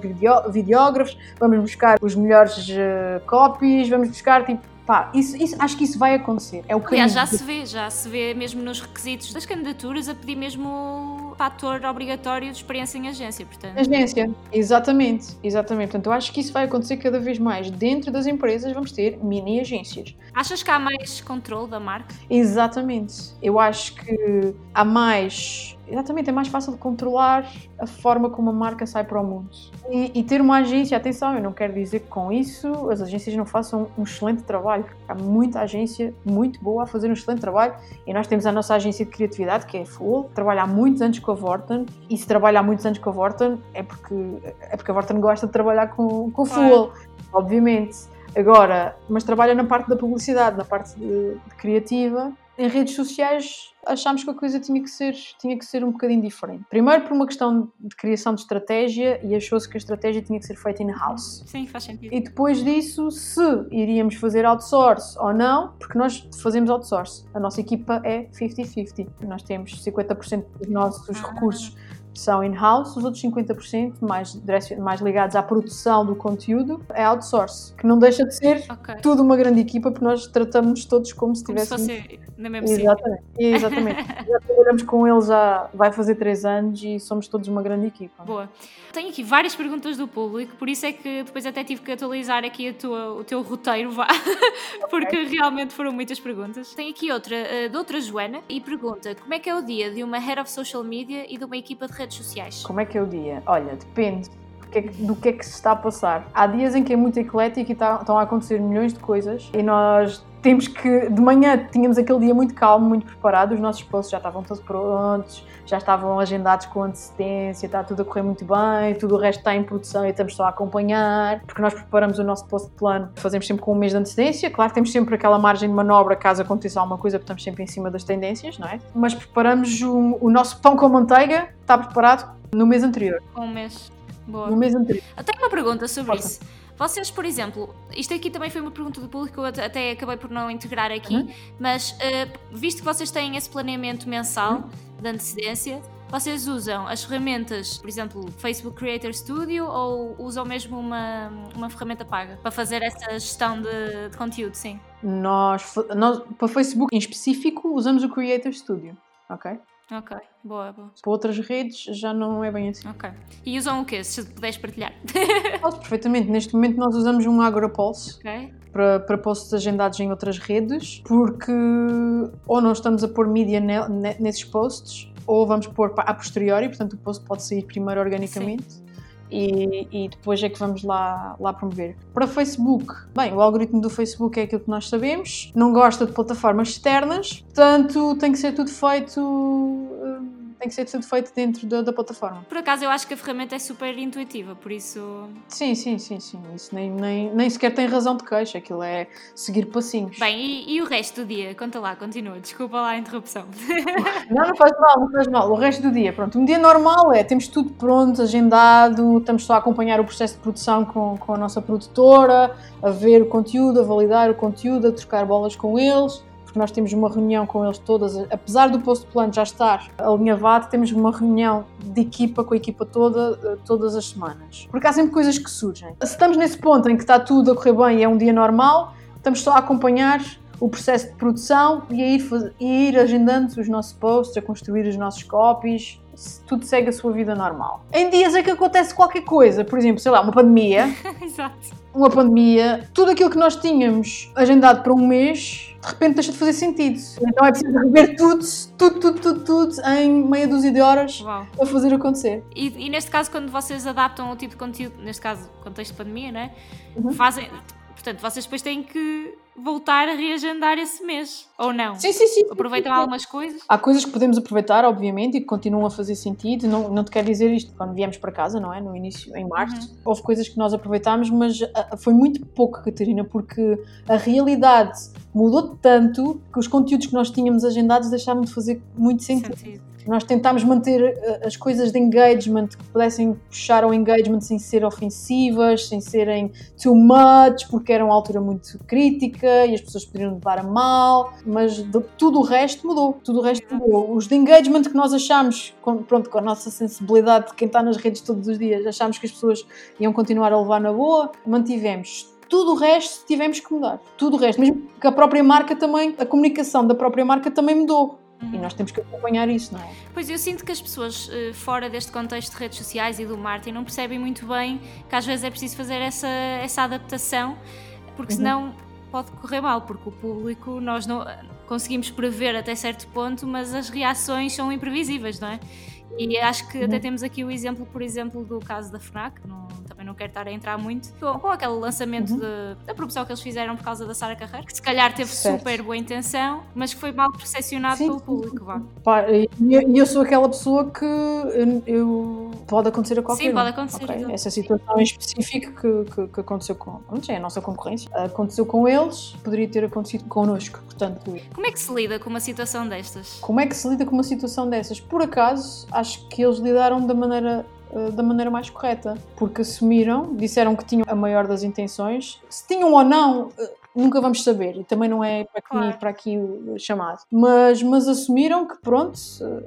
videógrafos, vamos buscar os melhores uh, copies, vamos buscar tipo Pá, isso, isso, acho que isso vai acontecer. É o que
Aliás, já se vê, já se vê mesmo nos requisitos das candidaturas a pedir mesmo o fator obrigatório de experiência em agência, portanto.
Agência, exatamente, exatamente. Portanto, eu acho que isso vai acontecer cada vez mais. Dentro das empresas vamos ter mini agências.
Achas que há mais controle da marca?
Exatamente. Eu acho que há mais exatamente, é mais fácil de controlar a forma como a marca sai para o mundo. E, e, ter uma agência, atenção, eu não quero dizer que com isso as agências não façam um excelente trabalho. Há muita agência muito boa a fazer um excelente trabalho e nós temos a nossa agência de criatividade, que é a Full, trabalha há muitos anos com a Vorten e se trabalha há muitos anos com a Vorten é porque, é porque a Vorten gosta de trabalhar com, com a Full, obviamente. Agora, mas trabalha na parte da publicidade, na parte de, de criativa. Em redes sociais achámos que a coisa tinha que ser, tinha que ser um bocadinho diferente. Primeiro por uma questão de criação de estratégia e achou-se que a estratégia tinha que ser feita in-house.
Sim, faz sentido.
E depois disso, se iríamos fazer outsource ou não, porque nós fazemos outsource. A nossa equipa é 50-50. Nós temos 50% dos nossos ah. recursos são in-house, os outros 50% mais, mais ligados à produção do conteúdo é outsource, que não deixa de ser okay. tudo uma grande equipa, porque nós tratamos todos como se tivéssemos...
Como se fosse na mesma
Exatamente, exatamente. já trabalhamos com eles já vai fazer 3 anos e somos todos uma grande equipa.
Boa. Tenho aqui várias perguntas do público, por isso é que depois até tive que atualizar aqui a tua, o teu roteiro, vá, porque okay. realmente foram muitas perguntas. Tenho aqui outra, uh, de outra Joana, e pergunta, como é que é o dia de uma Head of Social Media e de uma equipa de redes sociais?
Como é que é o dia? Olha, depende do que é que se está a passar. Há dias em que é muito eclético e está, estão a acontecer milhões de coisas e nós temos que, de manhã tínhamos aquele dia muito calmo, muito preparado, os nossos posts já estavam todos prontos, já estavam agendados com antecedência, está tudo a correr muito bem, tudo o resto está em produção e estamos só a acompanhar, porque nós preparamos o nosso post plano, fazemos sempre com um mês de antecedência, claro temos sempre aquela margem de manobra caso aconteça alguma coisa, porque estamos sempre em cima das tendências, não é? Mas preparamos o, o nosso pão com manteiga, está preparado no mês anterior.
Um mês. Boa.
No mês anterior.
Eu tenho uma pergunta sobre Força. isso. Vocês, por exemplo, isto aqui também foi uma pergunta do público, eu até acabei por não integrar aqui, uhum. mas uh, visto que vocês têm esse planeamento mensal uhum. De antecedência, vocês usam as ferramentas, por exemplo, Facebook Creator Studio ou usam mesmo uma, uma ferramenta paga para fazer essa gestão de, de conteúdo, sim?
Nós, nós, para Facebook em específico, usamos o Creator Studio, ok?
Ok, boa, boa.
Para outras redes já não é bem assim.
Ok. E usam o quê? Se puderes partilhar.
Posso perfeitamente. Neste momento nós usamos um AgroPulse okay. Para, para posts agendados em outras redes, porque ou não estamos a pôr mídia nesses posts, ou vamos pôr a posteriori, portanto o post pode sair primeiro organicamente. Sim. E, e, depois é que vamos lá, lá promover. Para Facebook, bem, o algoritmo do Facebook é aquilo que nós sabemos, não gosta de plataformas externas, portanto tem que ser tudo feito tem que ser tudo feito dentro da, da, plataforma.
Por acaso eu acho que a ferramenta é super intuitiva, por isso.
Sim, sim, sim, sim. Isso nem, nem, nem sequer tem razão de queixa, aquilo é seguir passinhos.
Bem, e, e o resto do dia? Conta lá, continua, desculpa lá a interrupção.
não, não faz mal, não faz mal. O resto do dia, pronto. Um dia normal é, temos tudo pronto, agendado, estamos só a acompanhar o processo de produção com, com a nossa produtora, a ver o conteúdo, a validar o conteúdo, a trocar bolas com eles porque nós temos uma reunião com eles todas, apesar do posto plano já estar alinhavado, temos uma reunião de equipa com a equipa toda, eh, todas as semanas. Porque há sempre coisas que surgem. Se estamos nesse ponto em que está tudo a correr bem e é um dia normal, estamos só a acompanhar o processo de produção e a ir, a ir agendando os nossos posts, a construir os nossos copies, tudo segue a sua vida normal. Em dias em que acontece qualquer coisa, por exemplo, sei lá, uma pandemia.
Exato.
Uma pandemia, tudo aquilo que nós tínhamos agendado para um mês de repente deixa de fazer sentido. Então é preciso rever tudo, tudo, tudo, tudo, tudo em meia dúzia de horas Uau. para fazer acontecer.
E, e, neste caso, quando vocês adaptam o tipo de conteúdo, neste caso, contexto de pandemia, né? Uhum. Fazem. Portanto, vocês depois têm que voltar a reagendar esse mês, ou não?
Sim, sim, sim.
Aproveitam sim, sim. algumas coisas?
Há coisas que podemos aproveitar, obviamente, e que continuam a fazer sentido. Não, não te quero dizer isto quando viemos para casa, não é? No início, em março. Uhum. Houve coisas que nós aproveitámos, mas ah, foi muito pouco, Catarina, porque a realidade mudou tanto que os conteúdos que nós tínhamos agendados deixaram de fazer muito sentido. sentido. Nós tentámos manter eh, as coisas de engagement que pudessem puxar ao engagement sem ser ofensivas, sem serem too much, porque era uma altura muito crítica e as pessoas poderiam levar a mal, mas de, tudo o resto mudou. Tudo o resto mudou. Os de engagement que nós achámos, com, pronto, com a nossa sensibilidade de quem está nas redes todos os dias, achámos que as pessoas iam continuar a levar na boa, mantivemos tudo o resto tivemos que mudar. Tudo o resto, mesmo que a própria marca também, a comunicação da própria marca também mudou. Uhum. E nós temos que acompanhar isso, não é?
Pois eu sinto que as pessoas uh, fora deste contexto de redes sociais e do marketing não percebem muito bem que às vezes é preciso fazer essa, essa adaptação, porque uhum. senão pode correr mal, porque o público nós não conseguimos prever até certo ponto, mas as reações são imprevisíveis, não é? E acho que até uhum. temos aqui o exemplo, por exemplo, do caso da FNAC, não, também não quero estar a entrar muito, com, com aquele lançamento uhum. de, da promoção que eles fizeram por causa da Sara Carreira, que se calhar teve certo. super boa intenção, mas que foi mal percepcionado pelo público. Vá.
E eu, eu, sou aquela pessoa que eu, eu pode acontecer a qualquer
Sim, pode acontecer.
Okay? Essa situação em específico que, que, que aconteceu com é a nossa concorrência, aconteceu com eles, poderia ter acontecido connosco. Portanto,
como é que se lida com uma situação destas?
Como é que se lida com uma situação dessas? Por acaso, acho que eles lidaram da maneira eh, da maneira mais correta, porque assumiram, disseram que tinham a maior das intenções. Se tinham ou não, eh, nunca vamos saber, e também não é para aqui, claro. para aqui chamado. Mas, mas assumiram que, pronto,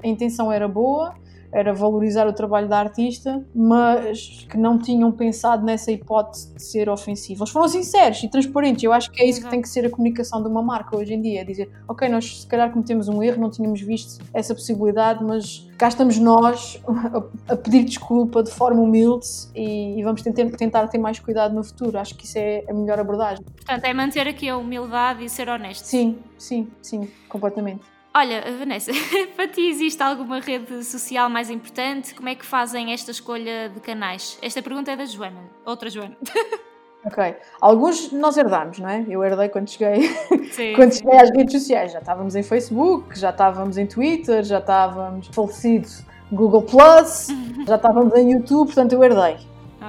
a intenção era boa era valorizar o trabalho da artista, mas que não tinham pensado nessa hipótese de ser ofensivo. Eles foram sinceros e transparentes. Eu acho que é isso que tem que ser a comunicação de uma marca hoje em dia: é dizer, ok, nós se calhar cometemos um erro, não tínhamos visto essa possibilidade, mas cá estamos nós a, pedir desculpa de forma humilde e, e vamos tentar, tentar ter mais cuidado no futuro. Acho que isso é a melhor abordagem.
Portanto, é manter aqui a humildade e ser honesto.
Sim, sim, sim, completamente.
Olha, Vanessa, para ti existe alguma rede social mais importante? Como é que fazem esta escolha de canais? Esta pergunta é da Joana, outra Joana.
Ok. Alguns nós herdamos, não é? Eu herdei quando cheguei, sim, quando cheguei às redes sociais. Já estávamos em Facebook, já estávamos em Twitter, já estávamos falecido Google Plus, já estávamos em YouTube, portanto eu herdei.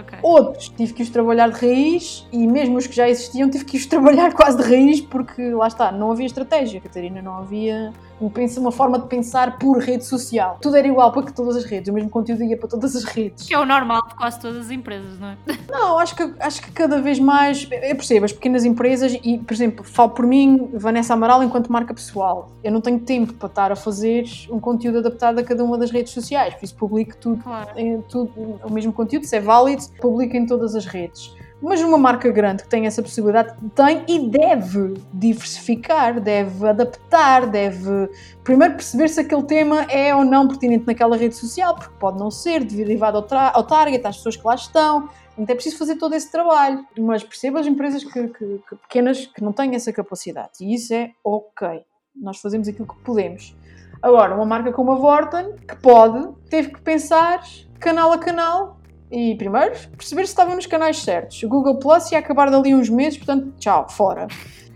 Okay. Outros tive que os trabalhar de raiz e mesmo os que já existiam tive que os trabalhar quase de raiz porque lá está, não havia estratégia, Catarina, não havia uma forma de pensar por rede social. Tudo era igual para todas as redes, o mesmo conteúdo ia para todas as redes.
Que é o normal de quase todas as empresas, não é?
Não, acho que, acho que cada vez mais, eu percebo, as pequenas empresas, e por exemplo, falo por mim, Vanessa Amaral, enquanto marca pessoal, eu não tenho tempo para estar a fazer um conteúdo adaptado a cada uma das redes sociais, por isso publico tudo, claro. tudo o mesmo conteúdo, se é válido, publico em todas as redes. Mas uma marca grande que tem essa possibilidade tem e deve diversificar, deve adaptar, deve primeiro perceber se aquele tema é ou não pertinente naquela rede social, porque pode não ser, derivado ao, ao target, às pessoas que lá estão. Então é preciso fazer todo esse trabalho. Mas perceba as empresas que, que, que pequenas que não têm essa capacidade. E isso é ok. Nós fazemos aquilo que podemos. Agora, uma marca como a Vorten, que pode, teve que pensar canal a canal e primeiro perceber se estavam nos canais certos. O Google Plus ia acabar dali uns meses, portanto, tchau, fora.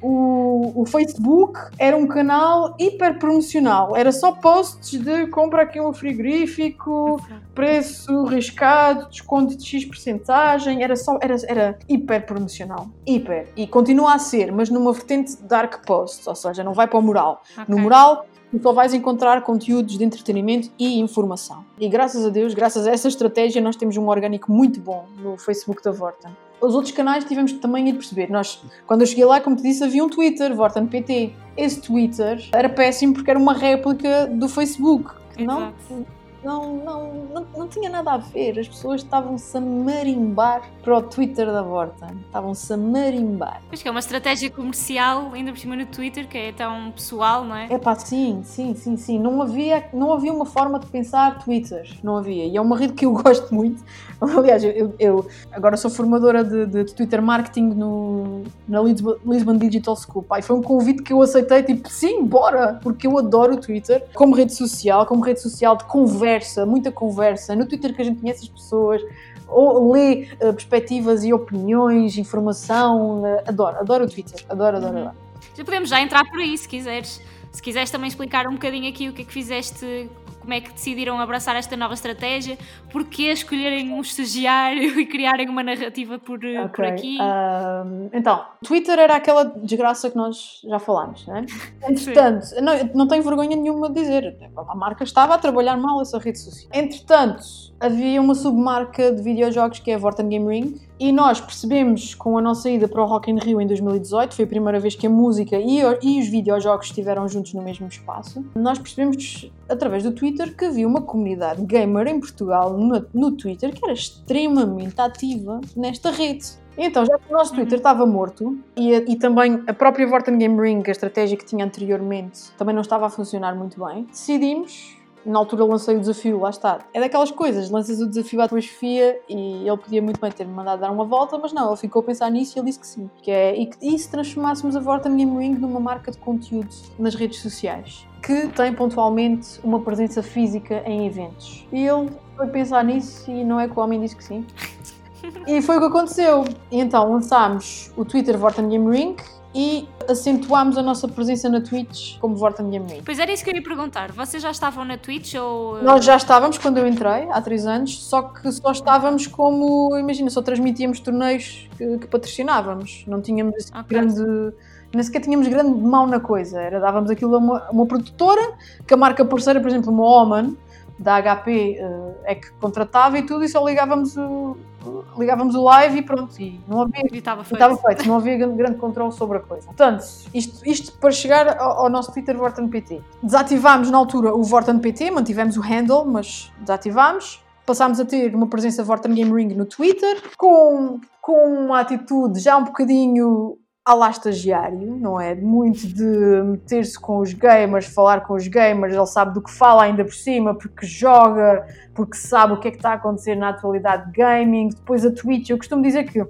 O, o, Facebook era um canal hiper promocional. Era só posts de compra aqui um frigorífico, preço riscado, desconto de X porcentagem. Era só era, era hiper promocional. Hiper. E continua a ser, mas numa vertente dark post, ou seja, não vai para o moral. Okay. No moral só vais encontrar conteúdos de entretenimento e informação. E graças a Deus, graças a essa estratégia, nós temos um orgânico muito bom no Facebook da Vorten. Os outros canais tivemos também a perceber. Nós, quando eu cheguei lá, como te disse, havia um Twitter, Vorten PT. Esse Twitter era péssimo porque era uma réplica do Facebook. Exato. Não, não, não, não, tinha nada a ver. As pessoas estavam-se a marimbar para o Twitter da Vorta. Estavam-se a marimbar.
Acho que é uma estratégia comercial, ainda por cima no Twitter, que é tão pessoal, não é?
É pá, sim, sim, sim, sim. Não havia, não havia uma forma de pensar Twitter. Não havia. E é uma rede que eu gosto muito. Aliás, eu, eu agora sou formadora de, de, de, Twitter Marketing no, na Lisbon, Lisbon Digital School. Pá, e foi um convite que eu aceitei, tipo, sim, bora! Porque eu adoro o Twitter como rede social, como rede social de conversa conversa, muita conversa. No Twitter que a gente conhece as pessoas, ou lê uh, perspectivas e opiniões, informação. Uh, adoro, adoro o Twitter. Adoro, adoro, adoro.
Já podemos já entrar por aí, se quiseres. Se quiseres também explicar um bocadinho aqui o que é que fizeste como é que decidiram abraçar esta nova estratégia, porquê escolherem um estagiário e criarem uma narrativa por, eh, okay. por aqui.
Um, então, Twitter era aquela desgraça que nós já falámos, não é? Entretanto, não, não tenho vergonha nenhuma de dizer, a marca estava a trabalhar mal essa rede social. Entretanto, havia uma submarca de videojogos que é a Vorten Game Ring e nós percebemos com a nossa ida para o Rock in Rio em 2018, foi a primeira vez que a música e, e os videojogos estiveram juntos no mesmo espaço, nós percebemos através do Twitter que havia uma comunidade gamer em Portugal no, no Twitter que era extremamente ativa nesta rede. Então, já que o nosso Twitter estava morto e, e também a própria Vorten Game Ring, a estratégia que tinha anteriormente, também não estava a funcionar muito bem, decidimos na altura lancei o desafio, lá está. É daquelas coisas, lanças o desafio à tua chefia e ele podia muito bem ter-me mandado dar uma volta, mas não, ele ficou a pensar nisso e ele disse que sim. Que é, e, que, e se transformássemos a Vorten Game Ring numa marca de conteúdo nas redes sociais? Que tem pontualmente uma presença física em eventos. E ele foi pensar nisso e não é que o homem disse que sim. E foi o que aconteceu. E então lançámos o Twitter Vorten Game Ring e acentuámos a nossa presença na Twitch como Vorta Minha Mãe.
Pois era isso que eu ia perguntar. Vocês já estavam na Twitch ou.
Nós já estávamos quando eu entrei, há três anos, só que só estávamos como. Imagina, só transmitíamos torneios que, que patrocinávamos. Não tínhamos esse okay. grande. Nem sequer tínhamos grande mão na coisa. Era, dávamos aquilo a uma, uma produtora, que a marca parceira, por exemplo, uma Oman, da HP uh, é que contratava e tudo, e só ligávamos o, ligávamos o live e pronto, e não havia,
e estava feito.
Estava feito, não havia grande, grande controle sobre a coisa. Portanto, isto, isto para chegar ao, ao nosso Twitter Vorten PT. Desativámos na altura o Vorten PT, mantivemos o handle, mas desativámos. Passámos a ter uma presença Vorten Game Ring no Twitter, com, com uma atitude já um bocadinho à lá estagiário, não é? Muito de meter-se com os gamers, falar com os gamers, ele sabe do que fala ainda por cima, porque joga, porque sabe o que é que está a acontecer na atualidade de gaming. Depois a Twitch, eu costumo dizer que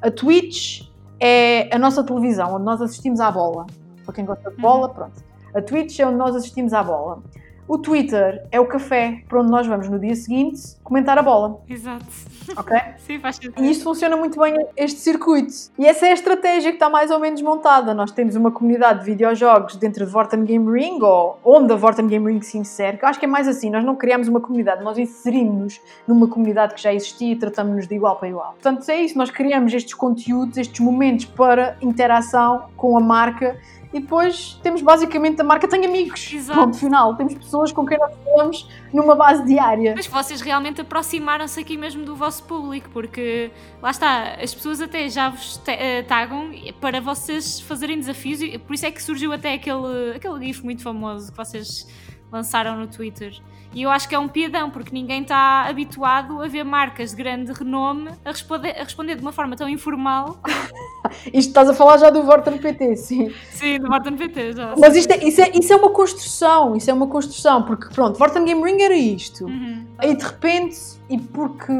a Twitch é a nossa televisão, onde nós assistimos à bola. Para quem gosta de bola, uhum. pronto. A Twitch é onde nós assistimos à bola. O Twitter é o café para onde nós vamos no dia seguinte comentar a bola.
Exato.
Ok?
Sim, faz sentido.
E isto funciona muito bem, este circuito. E essa é a estratégia que está mais ou menos montada. Nós temos uma comunidade de videojogos dentro de Vorten Game Ring, ou onde a Vorten Game Ring se insere, que acho que é mais assim. Nós não criamos uma comunidade, nós inserimos-nos numa comunidade que já existia e tratamos-nos de igual para igual. Portanto, é isso. Nós criamos estes conteúdos, estes momentos para interação com a marca e depois temos basicamente a marca tem amigos. Exato. Ponto final. Temos pessoas com quem nós falamos numa base diária.
Mas vocês realmente aproximaram-se aqui mesmo do vosso público, porque lá está, as pessoas até já vos eh, tagam para vocês fazerem desafios, e por isso é que surgiu até aquele, aquele GIF muito famoso que vocês lançaram no Twitter. E eu acho que é um piadão, porque ninguém está habituado a ver marcas de grande renome a responder, a responder de uma forma tão informal.
isto estás a falar já do Vorten PT, sim.
Sim, do Vorten PT, já.
Mas isto é, isso, é, isso é uma construção, isso é uma construção, porque pronto, Vorten Game Ring era isto. Uhum. E de repente, e porque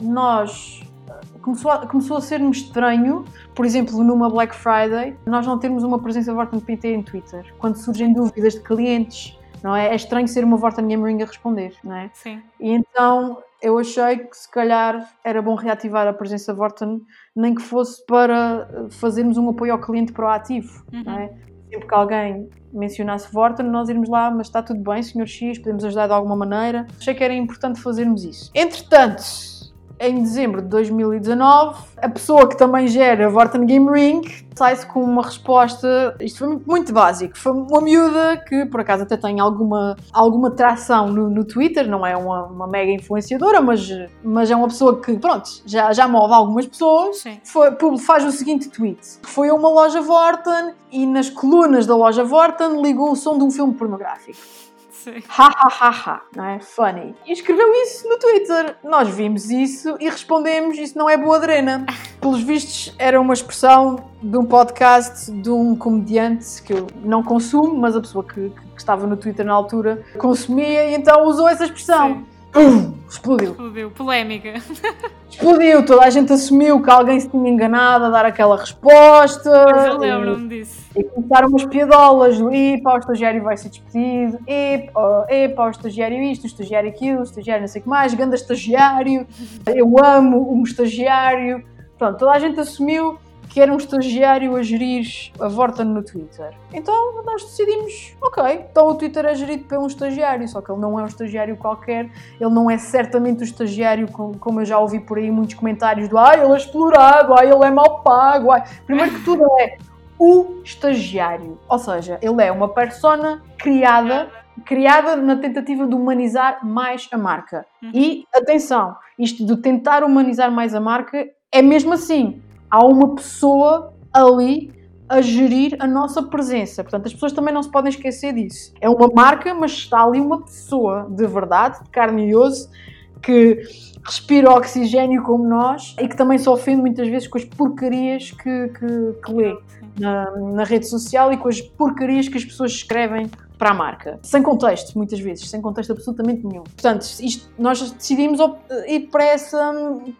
nós começou a, começou a ser-me estranho, por exemplo, numa Black Friday, nós não termos uma presença Vorten PT em Twitter. Quando surgem dúvidas de clientes não é? É estranho ser uma Vorten Game Ring a responder, não é?
Sim.
E então eu achei que se calhar era bom reativar a presença Vorten, nem que fosse para fazermos um apoio ao cliente proativo, uhum. não é? Sempre que alguém mencionasse Vorten, nós irmos lá, mas está tudo bem, Sr. X, podemos ajudar de alguma maneira. Achei que era importante fazermos isso. Entretanto, em dezembro de 2019, a pessoa que também gera Vorten Game Ring sai-se com uma resposta. Isto foi muito básico. Foi uma miúda que, por acaso, até tem alguma, alguma tração no, no Twitter, não é uma, uma, mega influenciadora, mas, mas é uma pessoa que, pronto, já, já move algumas pessoas. Foi, faz o seguinte tweet: Foi a uma loja Vorten e nas colunas da loja Vorten ligou o som de um filme pornográfico. Ha ha ha ha, não é? Funny. E escreveu isso no Twitter. Nós vimos isso e respondemos: Isso não é boa drena. Pelos vistos, era uma expressão de um podcast de um comediante que eu não consumo, mas a pessoa que, que estava no Twitter na altura consumia e então usou essa expressão. Sim. Pum, explodiu.
Explodiu, polémica.
Explodiu, toda a gente assumiu que alguém se tinha enganado a dar aquela resposta.
eu lembro-me disso.
E começaram umas piadolas do epa, o estagiário vai ser despedido, epa, epa, o estagiário isto, o estagiário aquilo, o estagiário não sei o que mais, ganda estagiário, eu amo um estagiário. Pronto, toda a gente assumiu que era um estagiário a gerir a Vorten no Twitter. Então nós decidimos, ok, então o Twitter é gerido por um estagiário, só que ele não é um estagiário qualquer, ele não é certamente o estagiário como, eu já ouvi por aí muitos comentários do ah, ele é explorado, ah, ele é mal pago. Ah. Primeiro que tudo é o estagiário, ou seja, ele é uma persona criada criada na tentativa de humanizar mais a marca. Uhum. E atenção, isto de tentar humanizar mais a marca é mesmo assim há uma pessoa ali a gerir a nossa presença. Portanto, as pessoas também não se podem esquecer disso. É uma marca, mas está ali uma pessoa de verdade, de carne e osso, que respira oxigênio como nós e que também se ofende muitas vezes com as porcarias que, que, que lê na, na rede social e com as porcarias que as pessoas escrevem para a marca. Sem contexto, muitas vezes, sem contexto absolutamente nenhum. Portanto, isto, nós decidimos ir para essa,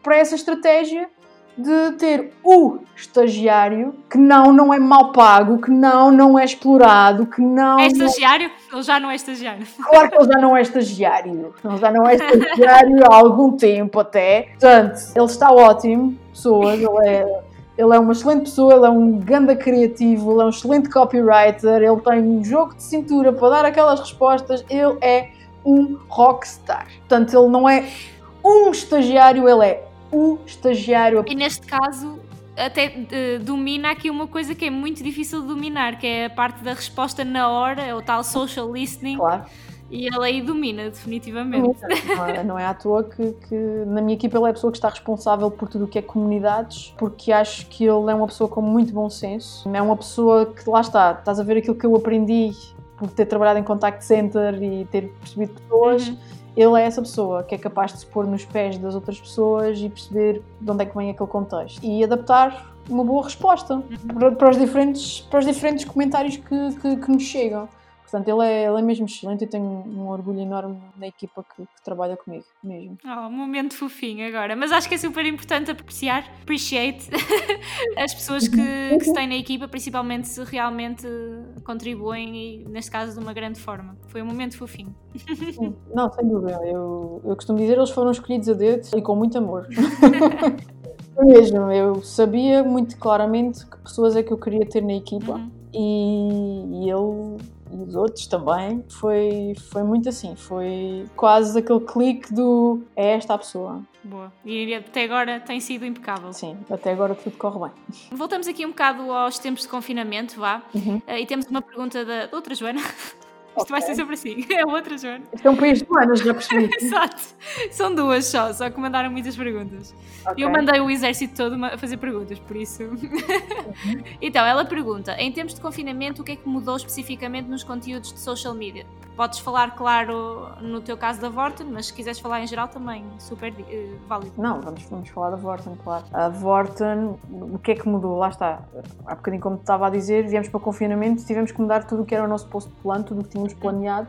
para essa estratégia de ter o estagiário que não, não é mal pago, que não, não é explorado, que não.
É estagiário? Ele já não é estagiário.
Claro que ele já não é estagiário. Ele já não é estagiário há algum tempo até. Portanto, ele está ótimo, pessoas, ele é. Ele é uma excelente pessoa, ele é um ganda criativo, ele é um excelente copywriter, ele tem um jogo de cintura para dar aquelas respostas, ele é um rockstar. Portanto, ele não é um estagiário, ele é o estagiário.
E neste caso, até uh, domina aqui uma coisa que é muito difícil de dominar, que é a parte da resposta na hora, o tal social listening.
Claro.
E ele aí domina, definitivamente.
Não é, não é à toa que, que, na minha equipa ele é a pessoa que está responsável por tudo o que é comunidades, porque acho que ele é uma pessoa com muito bom senso. É uma pessoa que, lá está, estás a ver aquilo que eu aprendi por ter trabalhado em contact center e ter percebido pessoas. Uhum ele é essa pessoa que é capaz de se pôr nos pés das outras pessoas e perceber de onde é que vem aquele contexto e adaptar uma boa resposta uhum. para, para, os, diferentes, para os diferentes comentários que, que, que nos chegam. Portanto, ele é, ele é mesmo excelente e tenho um orgulho enorme na equipa que, que trabalha comigo, mesmo.
Oh, um momento fofinho agora. Mas acho que é super importante apreciar, appreciate as pessoas que, que se têm na equipa, principalmente se realmente contribuem e, neste caso, de uma grande forma. Foi um momento fofinho.
Não, sem dúvida. Eu, eu costumo dizer, eles foram escolhidos a dedo e com muito amor. mesmo, eu sabia muito claramente que pessoas é que eu queria ter na equipa. Uhum. E, e ele e os outros também, foi, foi muito assim, foi quase aquele clique do é esta a pessoa.
Boa. E até agora tem sido impecável.
Sim, até agora tudo corre bem.
Voltamos aqui um bocado aos tempos de confinamento, vá. Uhum. Uh, e temos uma pergunta da outra Joana. Isto okay. vai ser sempre assim. É outra, Joana.
Isto é um país de Joanas, já percebi.
Exato. São duas só, só que mandaram muitas perguntas. Okay. Eu mandei o exército todo a fazer perguntas, por isso. Uhum. então, ela pergunta: em tempos de confinamento, o que é que mudou especificamente nos conteúdos de social media? Podes falar, claro, no teu caso da Vorten, mas se quiseres falar em geral também, super uh, válido.
Não, vamos, vamos falar da Vorten, claro. A Vorten, o que é que mudou? Lá está. Há bocadinho, como estava a dizer, viemos para o confinamento, tivemos que mudar tudo o que era o nosso posto de plano, tudo o que tínhamos planeado.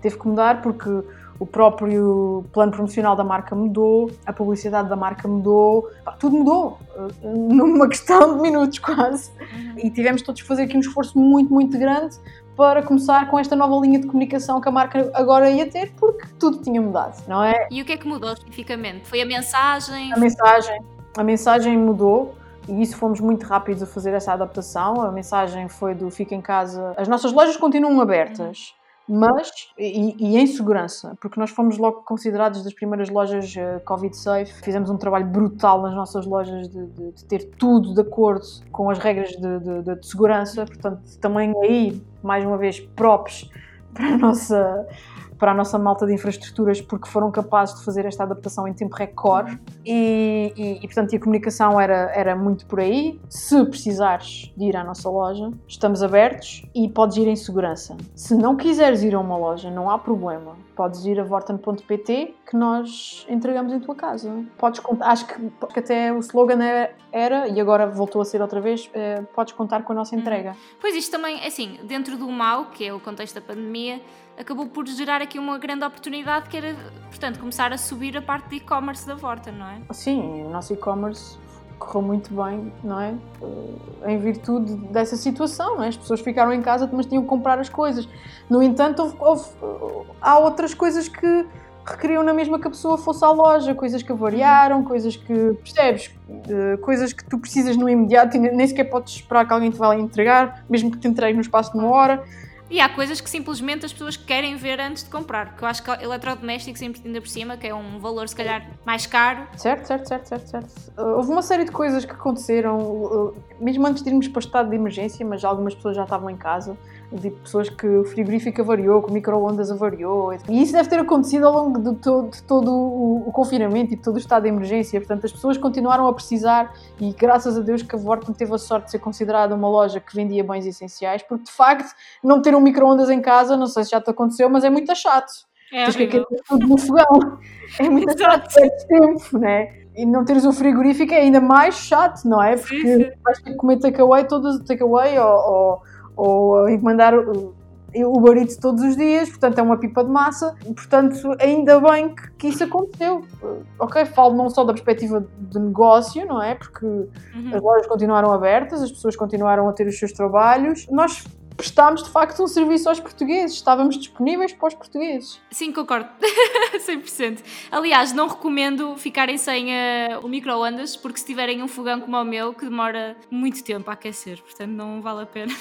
Teve que mudar porque o próprio plano promocional da marca mudou, a publicidade da marca mudou, tudo mudou eh, numa questão de minutos quase. Uhum. E tivemos todos que fazer aqui um esforço muito, muito grande para começar com esta nova linha de comunicação que a marca agora ia ter, porque tudo tinha mudado, não é?
E o que é que mudou especificamente? Foi a mensagem?
A mensagem. A mensagem mudou e isso fomos muito rápidos a fazer essa adaptação. A mensagem foi do fica em casa. As nossas lojas continuam abertas. Mas, e, e, em segurança, porque nós fomos logo considerados das primeiras lojas uh, Covid safe, fizemos um trabalho brutal nas nossas lojas de, de, de ter tudo de acordo com as regras de, de, segurança, portanto, também aí, mais uma vez, props para a nossa para a nossa malta de infraestruturas porque foram capazes de fazer esta adaptação em tempo recorde e, e, e, portanto a comunicação era, era muito por aí. Se precisares de ir à nossa loja, estamos abertos e podes ir em segurança. Se não quiseres ir a uma loja, não há problema. Podes ir a vorten.pt que nós entregamos em tua casa. Podes acho que, que até o slogan era, era, e agora voltou a ser outra vez, é, podes contar com a nossa entrega.
Pois isto também, assim, dentro do mal, que é o contexto da pandemia, acabou por gerar aqui uma grande oportunidade que era, portanto, começar a subir a parte de e-commerce da Vorta, não é?
Sim, o nosso e-commerce correu muito bem, não é? Eh, em virtude dessa situação, é? As pessoas ficaram em casa, mas tinham que comprar as coisas. No entanto, houve, houve, há outras coisas que requeriam na mesma que a pessoa fosse à loja, coisas que variaram, coisas que, percebes, eh, coisas que tu precisas no imediato e nem sequer podes esperar que alguém te vá entregar, mesmo que te entregue no espaço de uma hora.
E há coisas que simplesmente as pessoas querem ver antes de comprar, porque eu acho que eletrodomésticos ainda por cima, que é um valor se calhar mais caro.
Certo, certo, certo, certo, certo. Houve uma série de coisas que aconteceram, uh, mesmo antes de irmos para o estado de emergência, mas algumas pessoas já estavam em casa de pessoas que o frigorífico avariou, que o micro-ondas avariou. E isso deve ter acontecido ao longo de todo, de todo o, o, confinamento e de todo o estado de emergência. Portanto, as pessoas continuaram a precisar e graças a Deus que a Vorten teve a sorte de ser considerada uma loja que vendia bens essenciais, porque de facto não ter um micro-ondas em casa, não sei se já te aconteceu, mas é muito chato. É Tens que aquecer tudo no fogão. É muito chato, perde tempo, né? E não teres um frigorífico é ainda mais chato, não é? Porque sim, sim. vais ter que comer takeaway, todo takeaway ou, ou ou encomendar o Uber Eats todos os dias, portanto é uma pipa de massa, portanto ainda bem que, que isso aconteceu. Ok, falo não só da perspectiva de negócio, não é? Porque uhum. as lojas continuaram abertas, as pessoas continuaram a ter os seus trabalhos. Nós prestámos de facto um serviço aos portugueses, estávamos disponíveis para os portugueses.
Sim, concordo, 100%. Aliás, não recomendo ficarem sem uh, o micro-ondas, porque se tiverem um fogão como o meu, que demora muito tempo a aquecer, portanto não vale a pena.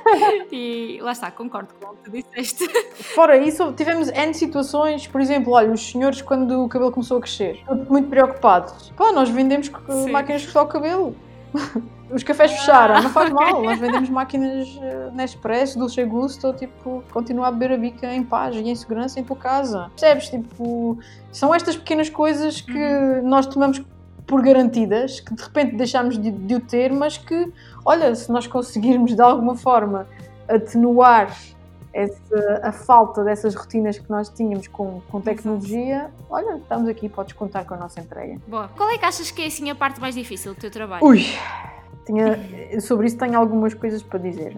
e lá está, concordo com o que tu disseste.
Fora isso, tivemos N situações, por exemplo, olha, os senhores quando o cabelo começou a crescer, muito preocupados. Pá, nós vendemos Sim. máquinas de cortar o cabelo. Os cafés fecharam, não faz mal, nós vendemos máquinas uh, Nespresso, Dolce Gusto, tipo, continua a beber a bica em paz e em segurança em tua casa. Percebes? Tipo, são estas pequenas coisas que uhum. nós tomamos por garantidas, que de repente deixamos de, de o ter, mas que, olha, se nós conseguirmos de alguma forma atenuar essa, a falta dessas rotinas que nós tínhamos com, com tecnologia, olha, estamos aqui, podes contar com a nossa entrega.
Boa. Qual é que achas que é assim a parte mais difícil do teu trabalho?
Ui, tinha, sobre isso tenho algumas coisas para dizer.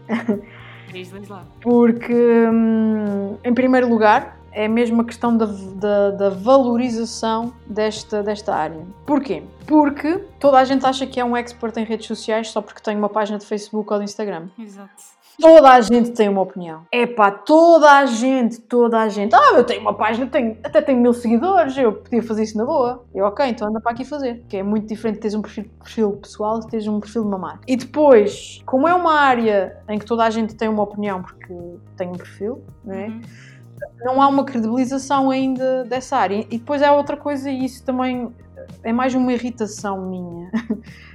Diz, lá.
Porque, hum, em primeiro lugar, é mesmo a questão da, da, da, valorização desta, desta área. Porquê? Porque toda a gente acha que é um expert em redes sociais só porque tem uma página de Facebook ou de Instagram.
Exato.
Toda a gente tem uma opinião. É pá, toda a gente, toda a gente. Ah, eu tenho uma página, tenho, até tenho mil seguidores, eu podia fazer isso na boa. Eu, ok, então anda para aqui fazer. Que é muito diferente de teres um perfil, perfil pessoal e teres um perfil de uma marca. E depois, como é uma área em que toda a gente tem uma opinião porque tem um perfil, não é? Uhum não há uma credibilização ainda dessa área. E depois é outra coisa, e isso também é mais uma irritação minha.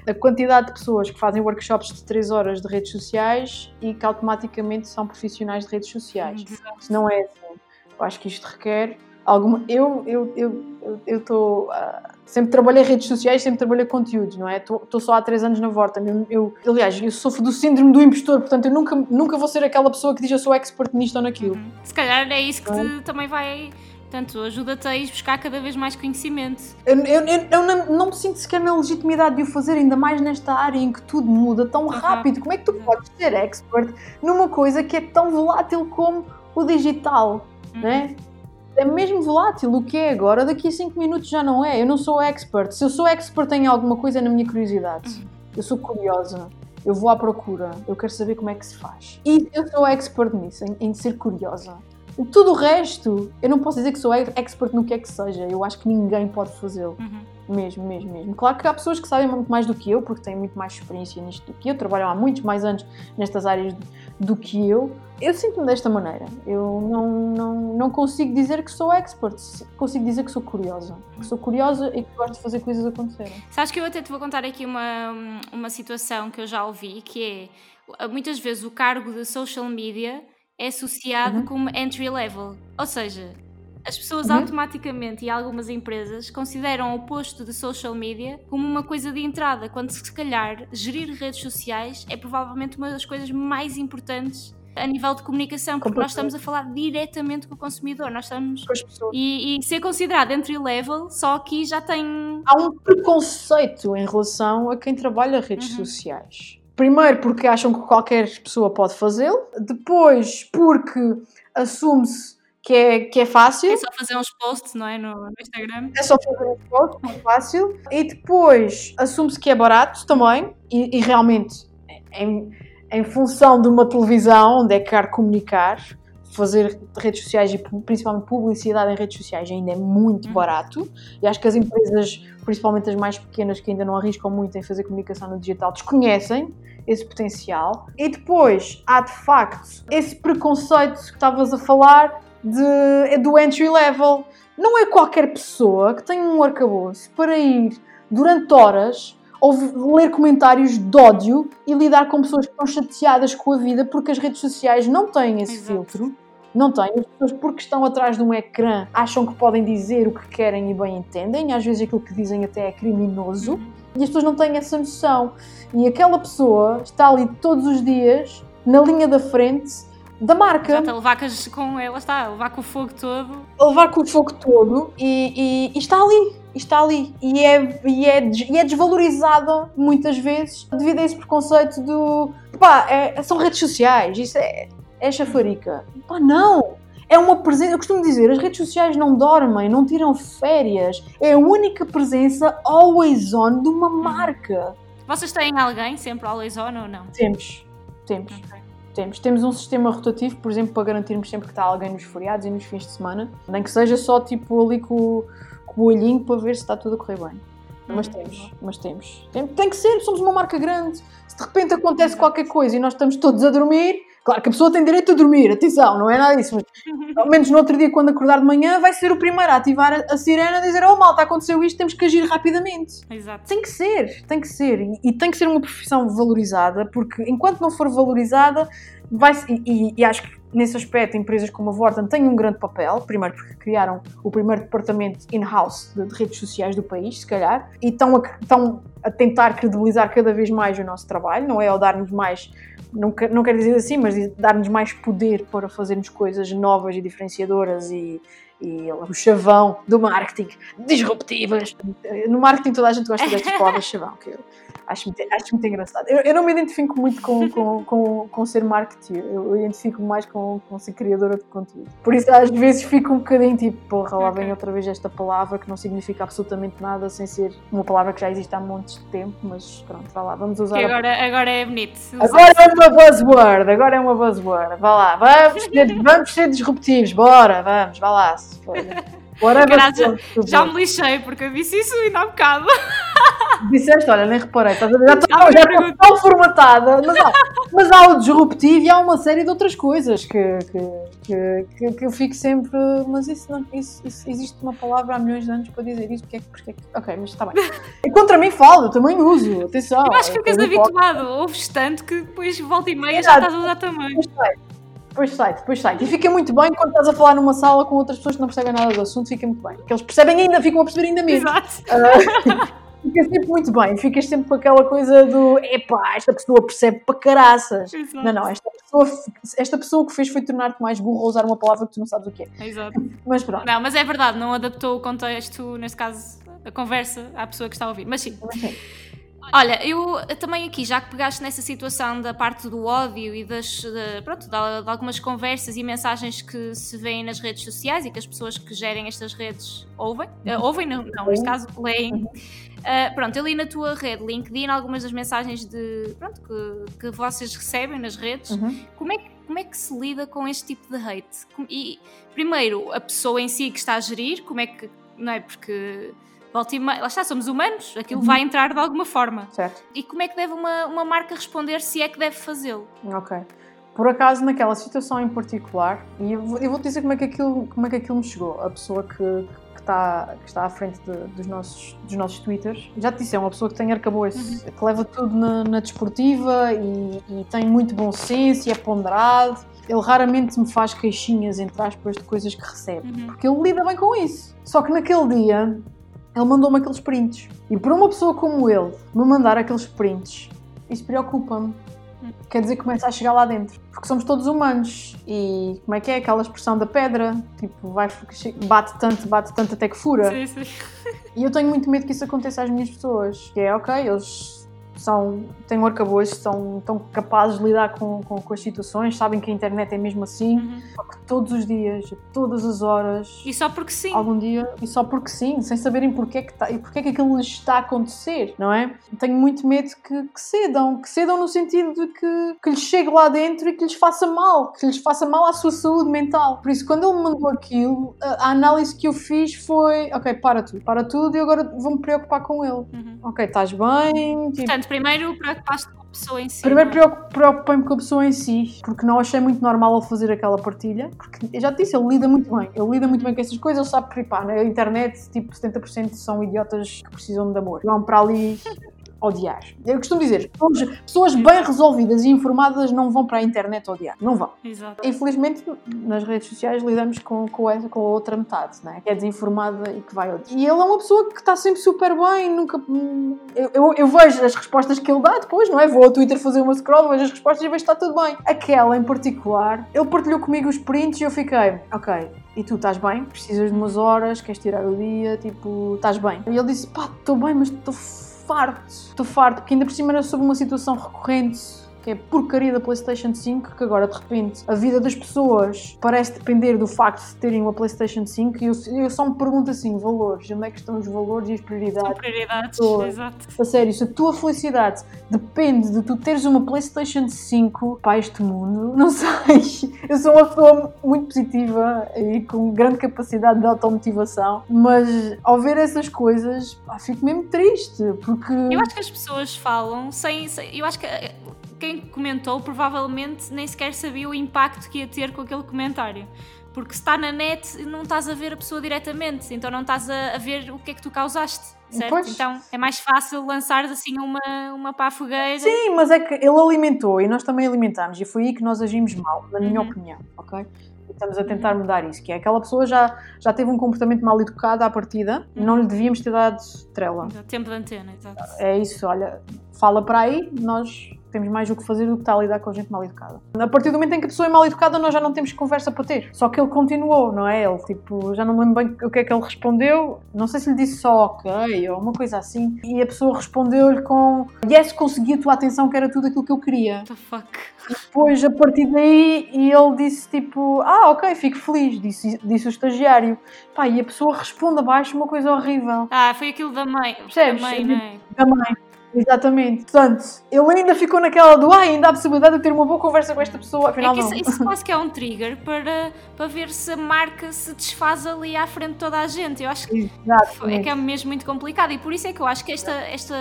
A quantidade de pessoas que fazem workshops de 3 horas de redes sociais e que automaticamente são profissionais de redes sociais. Se não é assim, eu acho que isto requer alguma. Eu estou. Eu, eu, eu, uh, sempre trabalhei redes sociais, sempre trabalhei conteúdos, não é? Estou só há 3 anos na Vorta. Eu, eu, aliás, eu sofro do síndrome do impostor, portanto, eu nunca, nunca vou ser aquela pessoa que diz eu sou expert nisto ou naquilo. Uhum.
Se calhar é isso que te, também vai Portanto, ajuda-te a ir buscar cada vez mais conhecimento.
Eu, eu, eu, não, não, me sinto sequer na legitimidade de o fazer, ainda mais nesta área em que tudo muda tão uhum. rápido. Como é que tu uhum. podes ser expert numa coisa que é tão volátil como o digital? Uhum. Né? É mesmo volátil. O que é agora, daqui a 5 minutos já não é. Eu não sou expert. Se eu sou expert em alguma coisa, é na minha curiosidade. Uhum. Eu sou curiosa. Eu vou à procura. Eu quero saber como é que se faz. E eu sou expert nisso, em, em ser curiosa. Tudo o resto, eu não posso dizer que sou expert no que é que seja. Eu acho que ninguém pode fazê-lo. Uhum. Mesmo, mesmo, mesmo. Claro que há pessoas que sabem muito mais do que eu, porque têm muito mais experiência nisto do que eu, trabalham há muitos mais anos nestas áreas do que eu. Eu sinto-me desta maneira. Eu não, não, não consigo dizer que sou expert, consigo dizer que sou curiosa. Que sou curiosa e que gosto de fazer coisas acontecerem.
Sabes que eu até te vou contar aqui uma, uma situação que eu já ouvi, que é muitas vezes o cargo de social media é associado uhum. como entry level. Ou seja, as pessoas uhum. automaticamente e algumas empresas consideram o posto de social media como uma coisa de entrada, quando se calhar gerir redes sociais é provavelmente uma das coisas mais importantes a nível de comunicação, porque nós estamos a falar diretamente com o consumidor, nós estamos e, e, ser considerado entry level só aqui já tem
há um preconceito em relação a quem trabalha redes uhum. sociais Primeiro porque acham que qualquer pessoa pode fazê-lo, depois porque assume-se que é, que é fácil.
É só fazer uns posts, não é? No, no Instagram.
É só fazer uns posts, é fácil. E depois assume-se que é barato também, e, e realmente, em, em função de uma televisão onde é caro comunicar, fazer redes sociais e principalmente publicidade em redes sociais ainda é muito uhum. barato e acho que as empresas, principalmente as mais pequenas que ainda não arriscam muito em fazer comunicação no digital, desconhecem esse potencial. E depois há de facto esse preconceito que estavas a falar de, do entry level. Não é qualquer pessoa que tem um arcabouço para ir durante horas ou ler comentários de ódio e lidar com pessoas que estão chateadas com a vida porque as redes sociais não têm esse Exato. filtro. Não têm. As pessoas, porque estão atrás de um ecrã, acham que podem dizer o que querem e bem entendem. Às vezes aquilo que dizem até é criminoso. Uhum. E as pessoas não têm essa noção. E aquela pessoa está ali todos os dias, na linha da frente, da marca.
Está a levar com ela, está a levar com o fogo todo.
A levar com o fogo todo e, e, e está ali, está ali. E é, e, é, e é desvalorizada muitas vezes devido a esse preconceito do pá, é, são redes sociais, isso é, é chafarica. Pá, não! É uma presença, eu costumo dizer, as redes sociais não dormem, não tiram férias. É a única presença always on de uma marca.
Vocês têm alguém sempre always on ou não?
Temos, temos. Okay. Temos. Temos um sistema rotativo, por exemplo, para garantirmos sempre que está alguém nos feriados e nos fins de semana. Nem que seja só tipo ali com, com o olhinho para ver se está tudo a correr bem. Mas uhum. temos, mas temos. Tem, tem que ser, somos uma marca grande. Se de repente acontece qualquer coisa e nós estamos todos a dormir, Claro que a pessoa tem direito a dormir, atenção, não é nada disso, mas ao menos no outro dia, quando acordar de manhã, vai ser o primeiro a ativar a, a sirena e dizer: Oh, malta, aconteceu isto, temos que agir rapidamente.
Exato.
Tem que ser, tem que ser. E, e tem que ser uma profissão valorizada, porque enquanto não for valorizada, vai e, e, acho que nesse aspecto empresas como a Vorten têm um grande papel, primeiro porque criaram o primeiro departamento in-house de, de, redes sociais do país, se calhar, e estão a, estão a tentar credibilizar cada vez mais o nosso trabalho, não é ao dar-nos mais não, não quero dizer assim, mas dar-nos mais poder para fazermos coisas novas e diferenciadoras e, e o chavão do marketing, disruptivas. No marketing toda a gente gosta destas palavras chavão, que eu Acho muito, acho muito engraçado. Eu, eu não me identifico muito com, com, com, com ser marketeer, eu identifico mais com, com ser criadora de conteúdo. Por isso, às vezes, fico um bocadinho tipo, porra, lá vem outra vez esta palavra que não significa absolutamente nada, sem ser uma palavra que já existe há montes de tempo, mas pronto, vá lá, vamos usar.
agora, a... agora é bonito.
Agora é uma buzzword, agora é uma buzzword. Vá lá, vamos ser, vamos ser disruptivos, bora, vamos, vá lá. Se for.
Graças, já me lixei porque eu disse isso ainda há bocado.
Disseste, olha, nem reparei, estás a ver? Já estou, já estou tão formatada, mas há, mas há o disruptivo e há uma série de outras coisas que, que, que, que eu fico sempre. Mas isso, não, isso, isso, existe uma palavra há milhões de anos para dizer isso, porque é que. Porque é que ok, mas está bem. E contra mim falo, eu também uso, atenção.
Eu acho que ficas habituado, ouves tanto que depois volta e meia já estás a usar também.
Depois sai, depois sai. E fica muito bem quando estás a falar numa sala com outras pessoas que não percebem nada do assunto, fica muito bem. Porque eles percebem ainda, ficam a perceber ainda menos.
Exato. Uh,
Fica sempre muito bem, ficas sempre com aquela coisa do epá, esta pessoa percebe para caraças.
Exato.
Não, não, esta pessoa, esta pessoa que fez foi tornar-te mais burro a usar uma palavra que tu não sabes o que é.
Exato.
Mas pronto.
Não, mas é verdade, não adaptou o contexto, neste caso, a conversa à pessoa que está a ouvir. Mas sim. Mas sim. Olha, eu também aqui, já que pegaste nessa situação da parte do ódio e das, de, pronto, de, de, algumas conversas e mensagens que se vêem nas redes sociais e que as pessoas que gerem estas redes ouvem, uh, ouvem, não, não, neste caso leem. Uh, pronto, eu li na tua rede LinkedIn algumas das mensagens de, pronto, que, que vocês recebem nas redes. Uhum. Como, é que, como é que se lida com este tipo de hate? E, primeiro, a pessoa em si que está a gerir, como é que, não é? Porque volta e meia, lá está, somos humanos, aquilo uhum. vai entrar de alguma forma.
Certo.
E como é que deve uma, uma marca responder se é que deve fazê-lo?
Ok. Por acaso, naquela situação em particular, e eu vou, eu vou dizer como é, que aquilo, como é que aquilo me chegou, a pessoa que, que, está, que está à frente de, dos, nossos, dos nossos twitters, já te disse, é uma pessoa que tem arcabouço, uhum. que leva tudo na, na desportiva e, e tem muito bom senso e é ponderado ele raramente me faz queixinhas, entre aspas, de coisas que recebe. Uhum. Porque ele lida bem com isso. Só que naquele dia ele mandou-me aqueles prints. E por uma pessoa como ele me mandar aqueles prints, isso preocupa-me. Quer dizer, começa a chegar lá dentro. Porque somos todos humanos. E como é que é aquela expressão da pedra? Tipo, vai, bate tanto, bate tanto até que fura.
Sim, sim.
E eu tenho muito medo que isso aconteça às minhas pessoas. Que é, ok, eles são, têm um arcabouço, são tão capazes de lidar com, com, com, as situações, sabem que a internet é mesmo assim, uhum. só que todos os dias, todas as horas.
E só porque sim.
Algum dia, e só porque sim, sem saberem porque é que, tá, e porque é que aquilo lhes está a acontecer, não é? Tenho muito medo que, que cedam, que cedam no sentido de que, que lhes chegue lá dentro e que lhes faça mal, que lhes faça mal à sua saúde mental. Por isso, quando ele me mandou aquilo, a, a análise que eu fiz foi: ok, para tudo, para tudo e agora vou-me preocupar com ele. Uhum. Ok, estás bem.
Tipo, Portanto, primeiro preocupaste com a pessoa em si.
Primeiro preocupei-me com a pessoa em si, porque não achei muito normal ele fazer aquela partilha. Porque eu já te disse, ele lida muito bem. Ele lida muito bem com essas coisas, ele sabe que pá, na internet, tipo, 70% são idiotas que precisam de amor. Vão para ali odiar. Eu costumo dizer, pessoas bem resolvidas e informadas não vão para a internet odiar. Não vão.
Exato.
Infelizmente, nas redes sociais lidamos com, com, essa, com a outra metade, né? que é desinformada e que vai odiar. E ele é uma pessoa que está sempre super bem, nunca... Eu, eu, eu, vejo as respostas que ele dá depois, não é? Vou ao Twitter fazer uma scroll, vejo as respostas e vejo que está tudo bem. Aquela em particular, ele partilhou comigo os prints e eu fiquei, ok, e tu estás bem? Precisas de umas horas, queres tirar o dia, tipo, estás bem? E ele disse, pá, estou bem, mas estou farto. Estou farto, porque ainda por cima era sobre uma situação recorrente que é porcaria da PlayStation 5, que agora de repente a vida das pessoas parece depender do facto de terem uma PlayStation 5 e eu, eu só me pergunto assim: valores, onde é que estão os valores e as prioridades? São
prioridades, exato.
A sério, se a tua felicidade depende de tu teres uma PlayStation 5 para este mundo, não sei. Eu sou uma pessoa muito positiva e com grande capacidade de automotivação, mas ao ver essas coisas, pá, fico mesmo triste, porque.
Eu acho que as pessoas falam sem. sem eu acho que quem comentou provavelmente nem sequer sabia o impacto que ia ter com aquele comentário. Porque se está na net, não estás a ver a pessoa diretamente, então não estás a, a ver o que é que tu causaste, certo? Pois. Então é mais fácil lançar assim uma, uma para a fogueira.
Sim, mas é que ele alimentou e nós também alimentámos, e foi aí que nós agimos mal, na minha uhum. opinião, ok? estamos a tentar mudar isso, que é aquela pessoa já, já teve um comportamento mal educado à partida, uhum. não lhe devíamos ter dado trela.
Tempo de antena, exato.
É isso, olha, fala para aí, nós temos mais o que fazer do que estar a lidar com gente mal educada. A partir do momento em que a pessoa é mal educada, nós já não temos conversa para ter. Só que ele continuou, não é? Ele, tipo, já não me lembro bem o que é que ele respondeu. Não sei se lhe disse só ok ou uma coisa assim. E a pessoa respondeu-lhe com yes, consegui a tua atenção, que era tudo aquilo que eu queria.
What the fuck?
Depois, a partir daí, ele disse tipo, ah, ok, fico feliz, disse, disse o estagiário. Pá, e a pessoa responde abaixo uma coisa horrível.
Ah, foi aquilo da mãe.
Percebes?
Da mãe, não é?
Da mãe. Exatamente. Portanto, ele ainda ficou naquela do ah, ainda há a possibilidade de ter uma boa conversa com esta pessoa, afinal
é que isso, isso quase que é um trigger para, para ver se a marca se desfaz ali à frente de toda a gente. Eu acho que
Exatamente.
é que é mesmo muito complicado e por isso é que eu acho que esta, esta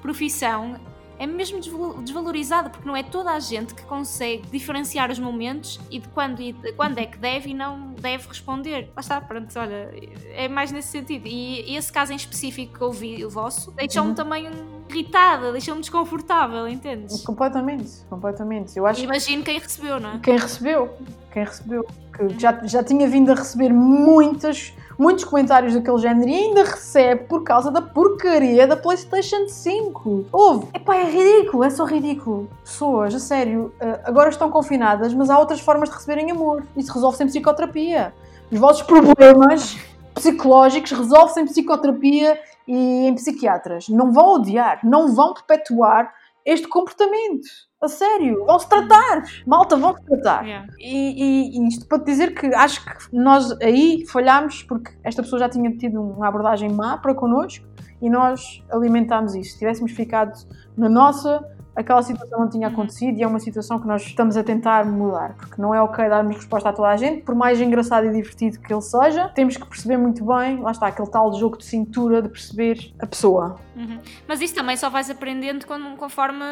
profissão é mesmo desvalorizada, porque não é toda a gente que consegue diferenciar os momentos e de quando, e de quando é que deve e não deve responder. Lá está, pronto, olha, é mais nesse sentido. E esse caso em específico que eu vi, o vosso, deixou-me
Uhum.
também irritada, deixou-me desconfortável, entendes?
Completamente, completamente. Eu acho
Imagino quem recebeu, não é?
que quem recebeu, quem recebeu, que já, já tinha vindo a receber muitas, muitos comentários daquele género e ainda recebe por causa da porcaria da PlayStation 5. Houve. Epá, é ridículo, é só ridículo. Pessoas, a sério, eh, agora estão confinadas, mas há outras formas de receberem amor. Isso resolve-se em psicoterapia. Os vossos problemas psicológicos resolvem-se em psicoterapia e em psiquiatras. Não vão odiar, não vão perpetuar este comportamento. A sério, vão-se tratar. Malta, vão-se tratar.
Yeah.
E, e- isto para dizer que acho que nós aí falhámos porque esta pessoa já tinha tido uma abordagem má para connosco e nós alimentámos isso. Se tivéssemos ficado na nossa, aquela situação não tinha acontecido e é uma situação que nós estamos a tentar mudar, porque não é ok darmos resposta a toda a gente, por mais engraçado e divertido que ele seja, temos que perceber muito bem, lá está, aquele tal jogo de cintura de perceber a pessoa.
Uhum. Mas isso também só vais aprendendo quando- conforme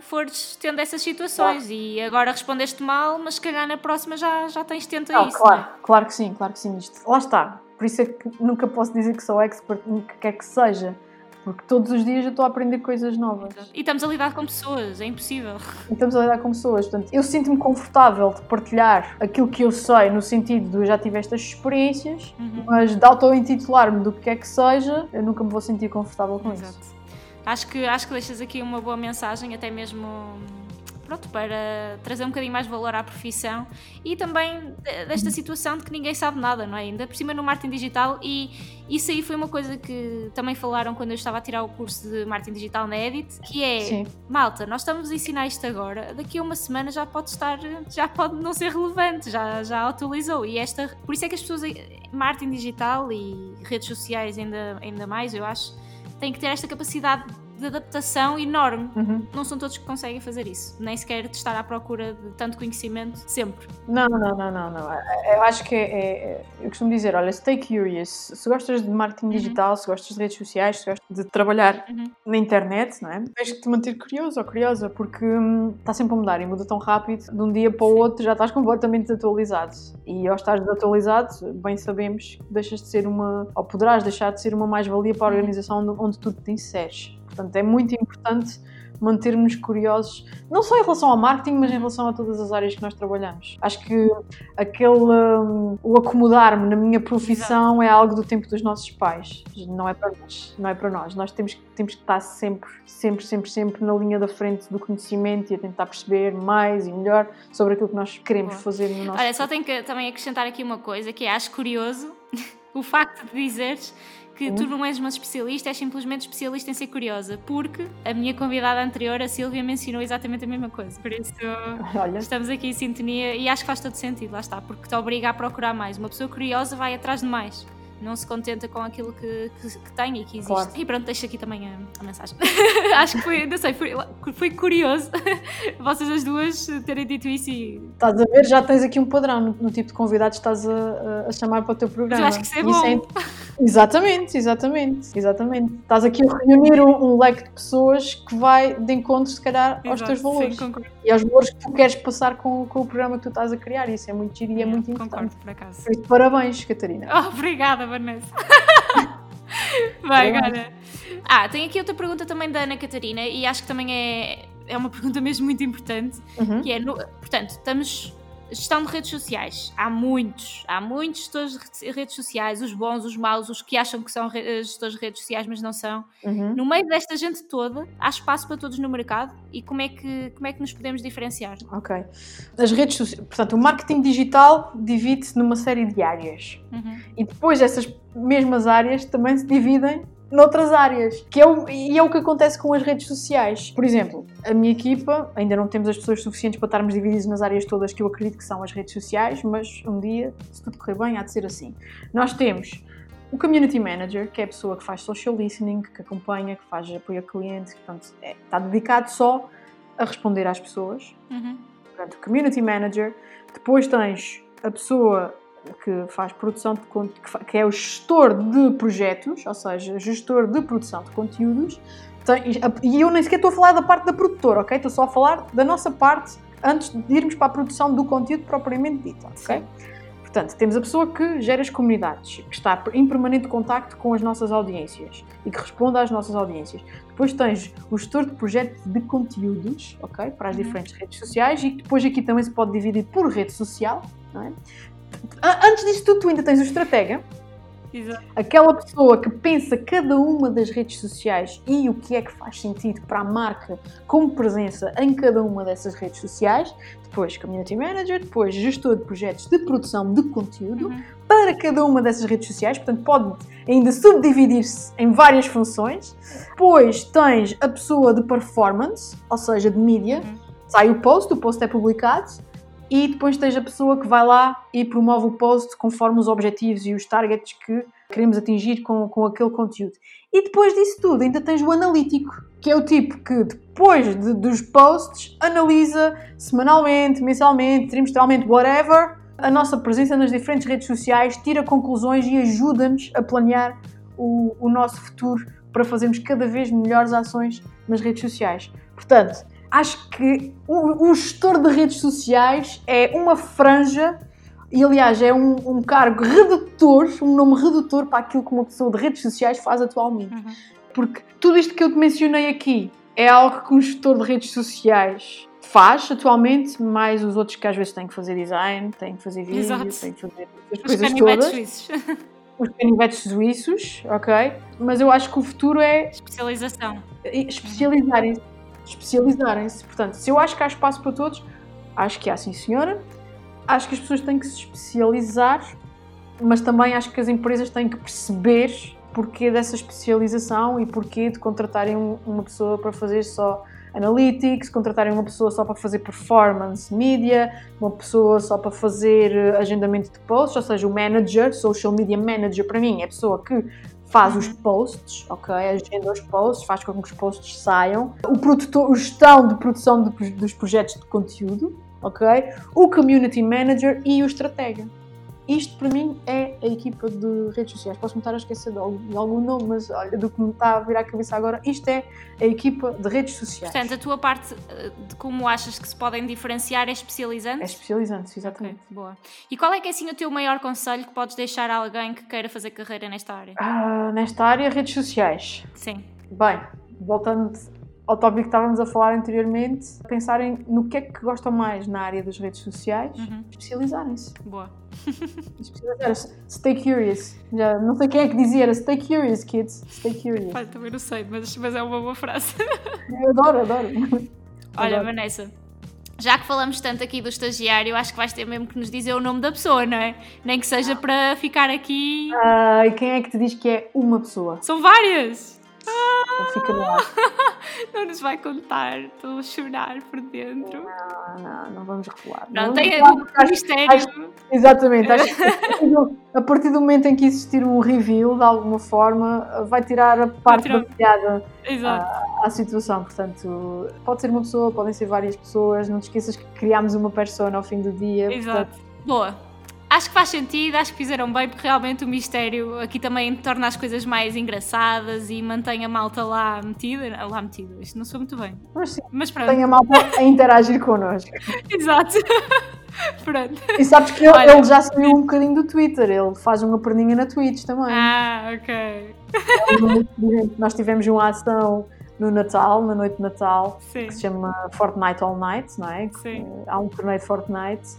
fores tendo essas situações. E agora respondeste mal, mas se calhar na próxima já, já tens tento a
Não,
isso.
claro,
é?
claro que sim, claro que sim. Isto, lá está. Por isso é que nunca posso dizer que sou expert no que quer que seja. Porque todos os dias eu estou a aprender coisas novas.
E estamos a lidar com pessoas, é impossível.
E estamos a lidar com pessoas. Portanto, eu sinto-me confortável de partilhar aquilo que eu sei, no sentido de eu já tive estas experiências,
Uhum.
mas de auto-intitular-me do que quer que seja, eu nunca me vou sentir confortável com isso.
Exato. Acho que, acho que deixas aqui uma boa mensagem, até mesmo pronto, para trazer um bocadinho mais valor à profissão e também de- desta situação de que ninguém sabe nada, não é? Ainda por cima no marketing digital e isso aí foi uma coisa que também falaram quando eu estava a tirar o curso de marketing digital na Edit, que é
Sim.
malta, nós estamos a ensinar isto agora, daqui a uma semana já pode estar, já pode não ser relevante, já, já atualizou. E esta, por isso é que as pessoas, marketing digital e redes sociais ainda, ainda mais, eu acho, têm que ter esta capacidade de adaptação enorme.
Uhum.
Não são todos que conseguem fazer isso, nem sequer de estar à procura de tanto conhecimento sempre.
Não, não, não, não, não. Eu acho que é, é- Eu costumo dizer, olha, stay curious. Se gostas de marketing digital, se gostas de redes sociais, se gostas de trabalhar
Uhum.
na internet, não é? Tens que te manter curioso ou curiosa, porque hum, está sempre a mudar e muda tão rápido, de um dia para o outro já estás completamente desatualizado. E ao estar desatualizado, bem sabemos que deixas de ser uma, ou poderás deixar de ser uma mais-valia para a organização onde, onde tu te inseres. Portanto, é muito importante mantermos curiosos, não só em relação ao marketing, mas em relação a todas as áreas que nós trabalhamos. Acho que aquele hum, o acomodar-me na minha profissão é algo do tempo dos nossos pais. Não é para nós, não é para nós. Nós temos, que- temos que estar sempre, sempre, sempre, sempre na linha da frente do conhecimento e a tentar perceber mais e melhor sobre aquilo que nós queremos
Boa.
fazer no nosso
Olha, só tenho que também acrescentar aqui uma coisa que é, acho curioso o facto de dizeres que tu não és uma especialista, és simplesmente especialista em ser curiosa, porque a minha convidada anterior, a Silvia, mencionou exatamente a mesma coisa. Por isso,
Olha,
estamos aqui em sintonia e acho que faz todo sentido, lá está, porque te obriga a procurar mais. Uma pessoa curiosa vai atrás de mais. Não se contenta com aquilo que, que, que tem e que existe.
Claro.
E pronto, deixo aqui também a, a mensagem. acho que foi, não sei, foi, foi curioso vocês as duas terem dito isso e
estás a ver, já tens aqui um padrão no, no tipo de convidados que estás a, a- chamar para o teu programa.
eu acho que isso é bom.
Exatamente, exatamente, exatamente. Estás aqui a reunir um, um leque de pessoas que vai de encontro, se calhar, aos
Exato,
teus valores.
Sim, concordo.
E aos valores que tu queres passar com, com o programa que tu estás a criar. Isso é muito giro e é muito
Concordo,
importante.
por acaso.
Por isso, parabéns, Catarina.
Oh, obrigada, Vanessa. Vai, agora. Ah, tem aqui outra pergunta também da Ana Catarina e acho que também é, é uma pergunta mesmo muito importante.
Uhum.
Que é, no- portanto, estamos Gestão de redes sociais. Há muitos, há muitos gestores de redes sociais, os bons, os maus, os que acham que são eh, gestores de redes sociais, mas não são. Uhum. No meio desta gente toda, há espaço para todos no mercado e como é que, como é que nos podemos diferenciar?
Ok. As redes sociais, portanto, o marketing digital divide-se numa série de áreas. Uhum. E depois essas mesmas áreas também se dividem noutras áreas. Que é o, e é o que acontece com as redes sociais. Por exemplo, a minha equipa, ainda não temos as pessoas suficientes para estarmos divididos nas áreas todas que eu acredito que são as redes sociais, mas um dia, se tudo correr bem, há de ser assim. Nós temos o Community Manager, que é a pessoa que faz social listening, que acompanha, que faz apoio a clientes, portanto, é, está dedicado só a responder às pessoas. Uhum. Portanto, Community Manager. Depois tens a pessoa que faz produção de que é o gestor de projetos, ou seja, gestor de produção de conteúdos. E eu nem sequer estou a falar da parte da produtora, ok? Estou só a falar da nossa parte antes de irmos para a produção do conteúdo propriamente dito, ok? Portanto, temos a pessoa que gera as comunidades, que está em permanente contacto com as nossas audiências e que responde às nossas audiências. Depois tens o gestor de projetos de conteúdos, ok? Para as uhum. diferentes redes sociais e depois aqui também se pode dividir por rede social, não é? Antes disso tudo, tu ainda tens o estratega. Exato. Aquela pessoa que pensa cada uma das redes sociais e o que é que faz sentido para a marca como presença em cada uma dessas redes sociais. Depois, Community Manager. Depois, gestor de projetos de produção de conteúdo uhum. para cada uma dessas redes sociais. Portanto, pode ainda subdividir-se em várias funções. Depois, tens a pessoa de performance, ou seja, de mídia. Uhum. Sai o post, o post é publicado e depois tens a pessoa que vai lá e promove o post conforme os objetivos e os targets que queremos atingir com, com aquele conteúdo. E depois disso tudo, ainda tens o analítico, que é o tipo que depois de, dos posts analisa semanalmente, mensalmente, trimestralmente, whatever, a nossa presença nas diferentes redes sociais, tira conclusões e ajuda-nos a planear o, o nosso futuro para fazermos cada vez melhores ações nas redes sociais. Portanto, acho que o, o, gestor de redes sociais é uma franja e aliás é um, um, cargo redutor, um nome redutor para aquilo que uma pessoa de redes sociais faz atualmente. Uhum. Porque tudo isto que eu te mencionei aqui é algo que um gestor de redes sociais faz atualmente, mais os outros que às vezes têm que fazer design, têm que fazer vídeo, têm que fazer as os coisas todas. Suíços. Os canivetes suíços, ok? Mas eu acho que o futuro é.
Especialização.
Especializarem-se especializarem-se. Portanto, se eu acho que há espaço para todos, acho que há sim, senhora. Acho que as pessoas têm que se especializar, mas também acho que as empresas têm que perceber porquê dessa especialização e porquê de contratarem uma pessoa para fazer só analytics, contratarem uma pessoa só para fazer performance media, uma pessoa só para fazer agendamento de posts, ou seja, o manager, social media manager para mim é a pessoa que faz os uhum. posts, ok? Agenda os posts, faz com que os posts saiam. O produtor, o gestão de produção de, dos projetos de conteúdo, ok? O community manager e o estratega. Isto para mim é a equipa de redes sociais. Posso me estar a esquecer de algum nome, mas olha, do que me está a vir à cabeça agora, isto é a equipa de redes sociais.
Portanto, a tua parte eh, de como achas que se podem diferenciar é especializante? É
especializante, exatamente.
Okay, boa. E qual é que é assim o teu maior conselho que podes deixar a alguém que queira fazer carreira nesta área?
Ah, nesta área, redes sociais.
Sim.
Bem, voltando ao tópico que estávamos a falar anteriormente, pensarem no que é que gostam mais na área das redes sociais, uhum. especializarem-se.
Boa.
especializarem-se. Stay curious. Já não sei quem é que dizia, era stay curious, kids. Stay curious.
Pai, também não sei, mas, mas é uma boa frase.
Eu adoro, adoro.
Olha, adoro. Vanessa, já que falamos tanto aqui do estagiário, acho que vais ter mesmo que nos dizer o nome da pessoa, não é? Nem que seja para ficar aqui.
Ah, e quem é que te diz que é uma pessoa?
São várias!
Fica no ar.
Não nos vai contar, estou a chorar por dentro.
Não, não, não vamos revelar.
Não, não tem o mistério. Acho,
exatamente, acho que a partir do momento em que existir um reveal, de alguma forma, vai tirar a parte tirar... da piada à, à, situação. Portanto, pode ser uma pessoa, podem ser várias pessoas. Não te esqueças que criámos uma persona ao fim do dia.
Exato. Portanto,
Boa.
Acho que faz sentido, acho que fizeram bem, porque realmente o mistério aqui também torna as coisas mais engraçadas e mantém a malta lá metida. Lá metida, isto não sou muito bem.
Mas sim, mas pronto. Tem a malta a interagir connosco.
Exato. pronto.
E sabes que ele, Olha, ele já saiu um bocadinho do Twitter, ele faz uma perninha na Twitch também.
Ah, ok.
Nós tivemos uma ação no Natal, na noite de Natal, Sim. que se chama Fortnite All Night, não é?
Sim.
Há um torneio de Fortnite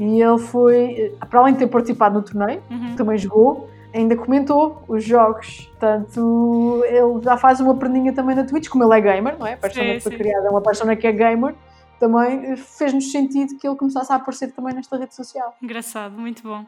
E ele foi, para além de ter participado no torneio, uhum. também jogou, ainda comentou os jogos. Portanto, ele já faz uma perninha também na Twitch, como ele é gamer, não é? A persona que foi criada é uma persona que é gamer. Também fez-nos sentido que ele começasse a aparecer também nesta rede social.
Engraçado, muito bom.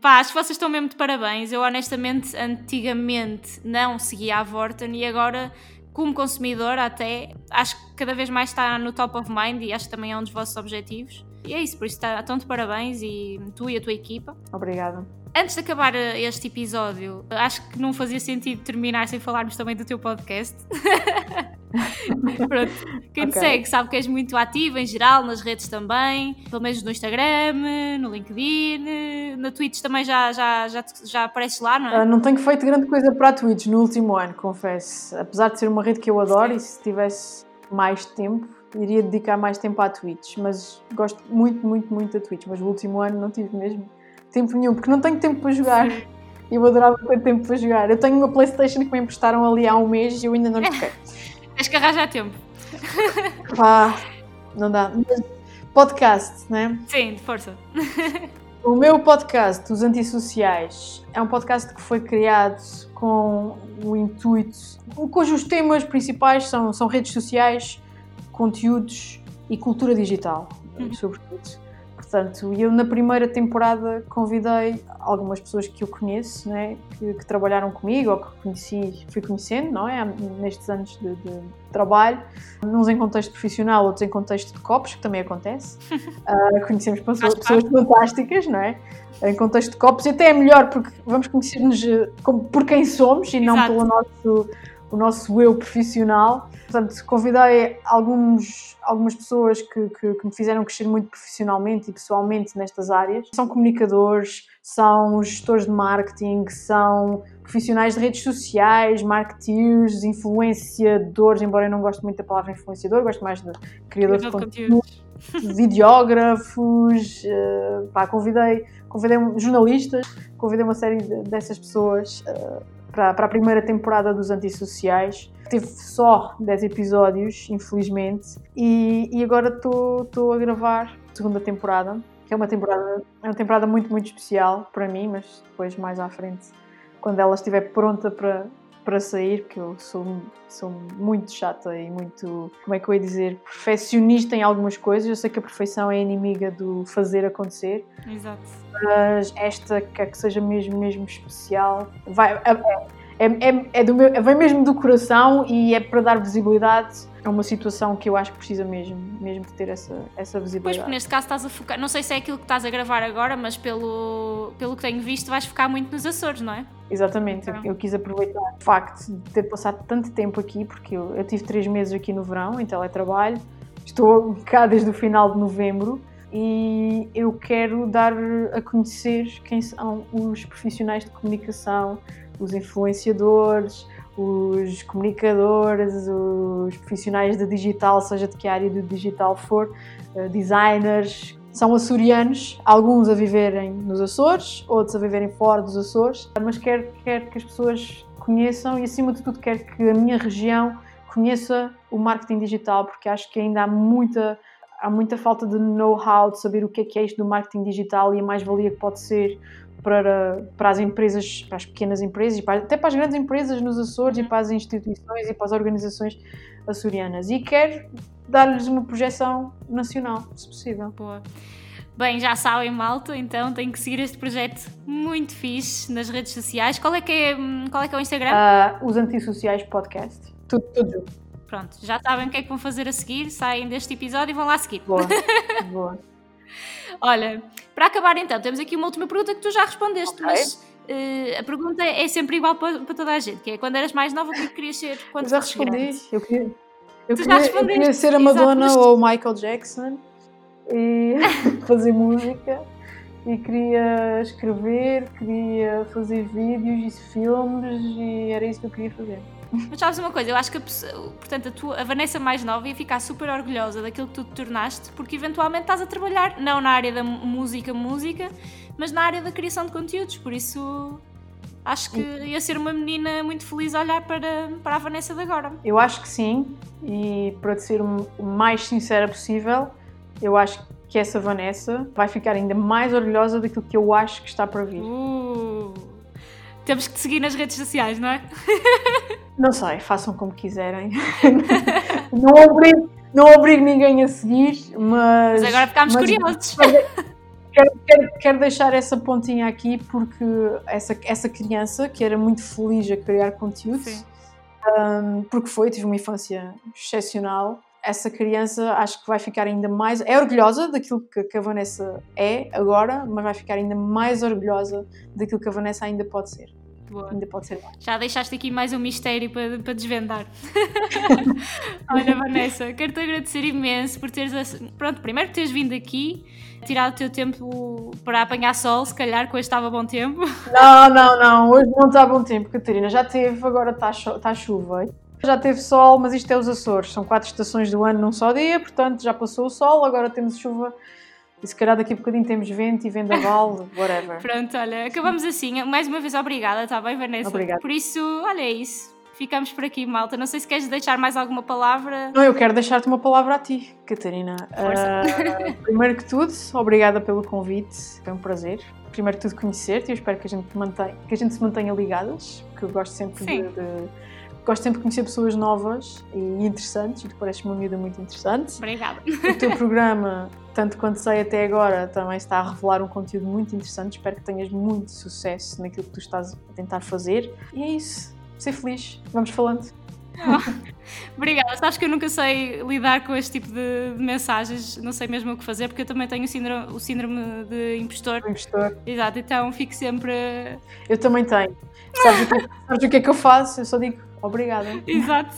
Pá, acho que vocês estão mesmo de parabéns. Eu honestamente, antigamente não seguia a Vorten e agora, como consumidor, até acho que cada vez mais está no top of mind e acho que também é um dos vossos objetivos. E é isso, por isso está, de parabéns e tu e a tua equipa.
Obrigada.
Antes de acabar eh, este episódio, acho que não fazia sentido terminar sem falarmos também do teu podcast. Pronto. Quem okay. te segue sabe que és muito ativa em geral, nas redes também, pelo menos no Instagram, no LinkedIn, na Twitch também já, já, já, já apareces lá, não é?
Uh, não tenho feito grande coisa para a Twitch no último ano, confesso. Apesar de ser uma rede que eu adoro Sim. e se tivesse mais tempo, iria dedicar mais tempo à Twitch. Mas gosto muito, muito, muito da Twitch. Mas no último ano não tive mesmo tempo nenhum, porque não tenho tempo para jogar. Sim. Eu adorava ter tempo para jogar. Eu tenho uma Playstation que me emprestaram ali há um mês e eu ainda não toquei.
Tens que arranjar tempo.
Pá, não dá. Mas podcast, né?
Sim, de força.
O meu podcast, Os Antissociais, é um podcast que foi criado com o intuito, cujos temas principais são, são redes sociais, conteúdos e cultura digital, uhum. sobretudo. Portanto, eu na primeira temporada convidei algumas pessoas que eu conheço, né, que, que, trabalharam comigo ou que conheci, fui conhecendo, não é, nestes anos de, de, trabalho, uns em contexto profissional, outros em contexto de copos, que também acontece. Uh, conhecemos pessoas, pessoas fantásticas, não é? Em contexto de copos, e até é melhor porque vamos conhecer-nos eh, por quem somos e não Exato. pelo nosso o nosso eu profissional. Portanto, convidei alguns, algumas pessoas que, que, que, me fizeram crescer muito profissionalmente e pessoalmente nestas áreas. São comunicadores, são gestores de marketing, são profissionais de redes sociais, marketeers, influenciadores, embora eu não goste muito da palavra influenciador, gosto mais de criadores de conteúdo, videógrafos, uh, pá, convidei, convidei jornalistas, convidei uma série de, dessas pessoas uh, para, a primeira temporada dos Antissociais. Teve só 10 episódios, infelizmente, e, e agora estou a gravar a segunda temporada, que é uma temporada, é uma temporada muito, muito especial para mim, mas depois mais à frente, quando ela estiver pronta para, para sair, porque eu sou, sou muito chata e muito, como é que eu ia dizer, perfeccionista em algumas coisas. Eu sei que a perfeição é inimiga do fazer acontecer.
Exato.
Mas esta quer que seja mesmo, mesmo especial. Vai, é, é, é, é do meu, vem mesmo do coração e é para dar visibilidade a uma situação que eu acho que precisa mesmo, mesmo de ter essa, essa visibilidade.
Pois, porque neste caso estás a focar, não sei se é aquilo que estás a gravar agora, mas pelo, pelo que tenho visto vais focar muito nos Açores, não é?
Exatamente, então. eu, eu, quis aproveitar o facto de ter passado tanto tempo aqui, porque eu, eu tive três meses aqui no verão, em teletrabalho, estou cá desde o final de novembro e eu quero dar a conhecer quem são os profissionais de comunicação, os influenciadores, os comunicadores, os profissionais de digital, seja de que área do digital for, eh, designers, são açorianos, alguns a viverem nos Açores, outros a viverem fora dos Açores, mas quero, quero que as pessoas conheçam e, acima de tudo, quero que a minha região conheça o marketing digital, porque acho que ainda há muita, há muita falta de know-how, de saber o que é que é isto do marketing digital e a mais-valia que pode ser para, para as empresas, para as pequenas empresas, para, até para as grandes empresas nos Açores e para as instituições e para as organizações açorianas. E quero dar-lhes uma projeção nacional, se possível.
Boa. Bem, já sabem, malta, então tem que seguir este projeto muito fixe nas redes sociais. Qual é que é, qual é, que é o Instagram?
Uh, os Antissociais Podcast. Tudo, tudo junto.
Pronto, já sabem o que é que vão fazer a seguir, saem deste episódio e vão lá seguir.
Boa, boa.
Olha, para acabar então, temos aqui uma última pergunta que tu já respondeste, okay. mas uh, a pergunta é sempre igual para, para, toda a gente, que é quando eras mais nova, o que é querias ser quando
já respondi. Eu queria, eu queria, eu queria, ser a Madonna Exato, mas... ou o Michael Jackson e fazer música e queria escrever, queria fazer vídeos e filmes e era isso que eu queria fazer.
Mas sabes uma coisa, eu acho que a, portanto, a, tua, a Vanessa mais nova ia ficar super orgulhosa daquilo que tu te tornaste, porque eventualmente estás a trabalhar, não na área da música, música, mas na área da criação de conteúdos, por isso acho que ia ser uma menina muito feliz a olhar para, para a Vanessa de agora.
Eu acho que sim, e para te ser o mais sincera possível, eu acho que essa Vanessa vai ficar ainda mais orgulhosa daquilo que eu acho que está para vir.
Uh, temos que te seguir nas redes sociais, não é?
Não sei, façam como quiserem. não, obrigo, não obrigo ninguém a seguir, mas.
Mas agora ficámos mas, curiosos.
Quero, quero, quero, deixar essa pontinha aqui porque essa, essa criança que era muito feliz a criar conteúdo, um, porque foi, tive uma infância excepcional essa criança acho que vai ficar ainda mais. É orgulhosa daquilo que a Vanessa é agora, mas vai ficar ainda mais orgulhosa daquilo que a Vanessa ainda pode ser. Boa. Ainda pode ser.
Já deixaste aqui mais um mistério para, para desvendar. Olha, Vanessa, quero-te agradecer imenso por teres. Pronto, primeiro que teres vindo aqui, tirar o teu tempo para apanhar sol, se calhar, que hoje estava bom tempo.
Não, não, não, hoje não está bom tempo, Catarina. Já teve, agora está, está chuva. Já teve sol, mas isto é os Açores, são quatro estações do ano num só dia, portanto já passou o sol, agora temos chuva e se calhar daqui a bocadinho temos vento e vendaval, whatever.
Pronto, olha, acabamos assim. Mais uma vez, obrigada, está bem, Vanessa?
Obrigada.
Por isso, olha, é isso. Ficamos por aqui, malta. Não sei se queres deixar mais alguma palavra.
Não, eu quero deixar-te uma palavra a ti, Catarina. Uh, primeiro que tudo, obrigada pelo convite, foi um prazer. Primeiro que tudo, conhecer-te e eu espero que a gente, mantenha, que a gente se mantenha ligadas, porque eu gosto sempre de, de gosto sempre de conhecer pessoas novas e interessantes, e tu pareces uma miúda muito interessante.
Obrigada.
O teu programa, tanto quanto sei até agora, também está a revelar um conteúdo muito interessante. Espero que tenhas muito sucesso naquilo que tu estás a tentar fazer. E é isso. Ser feliz. Vamos falando.
Oh, obrigada. Sabes que eu nunca sei lidar com este tipo de, de, mensagens, não sei mesmo o que fazer, porque eu também tenho o síndrome, o síndrome de impostor.
impostor.
Exato, então fico sempre.
Eu também tenho. Sabes o, que, sabes o que é que eu faço? Eu só digo Obrigada.
Exato.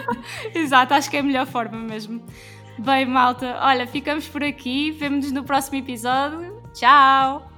Exato, acho que é a melhor forma mesmo. Bem, malta, olha, ficamos por aqui. Vemo-nos no próximo episódio. Tchau!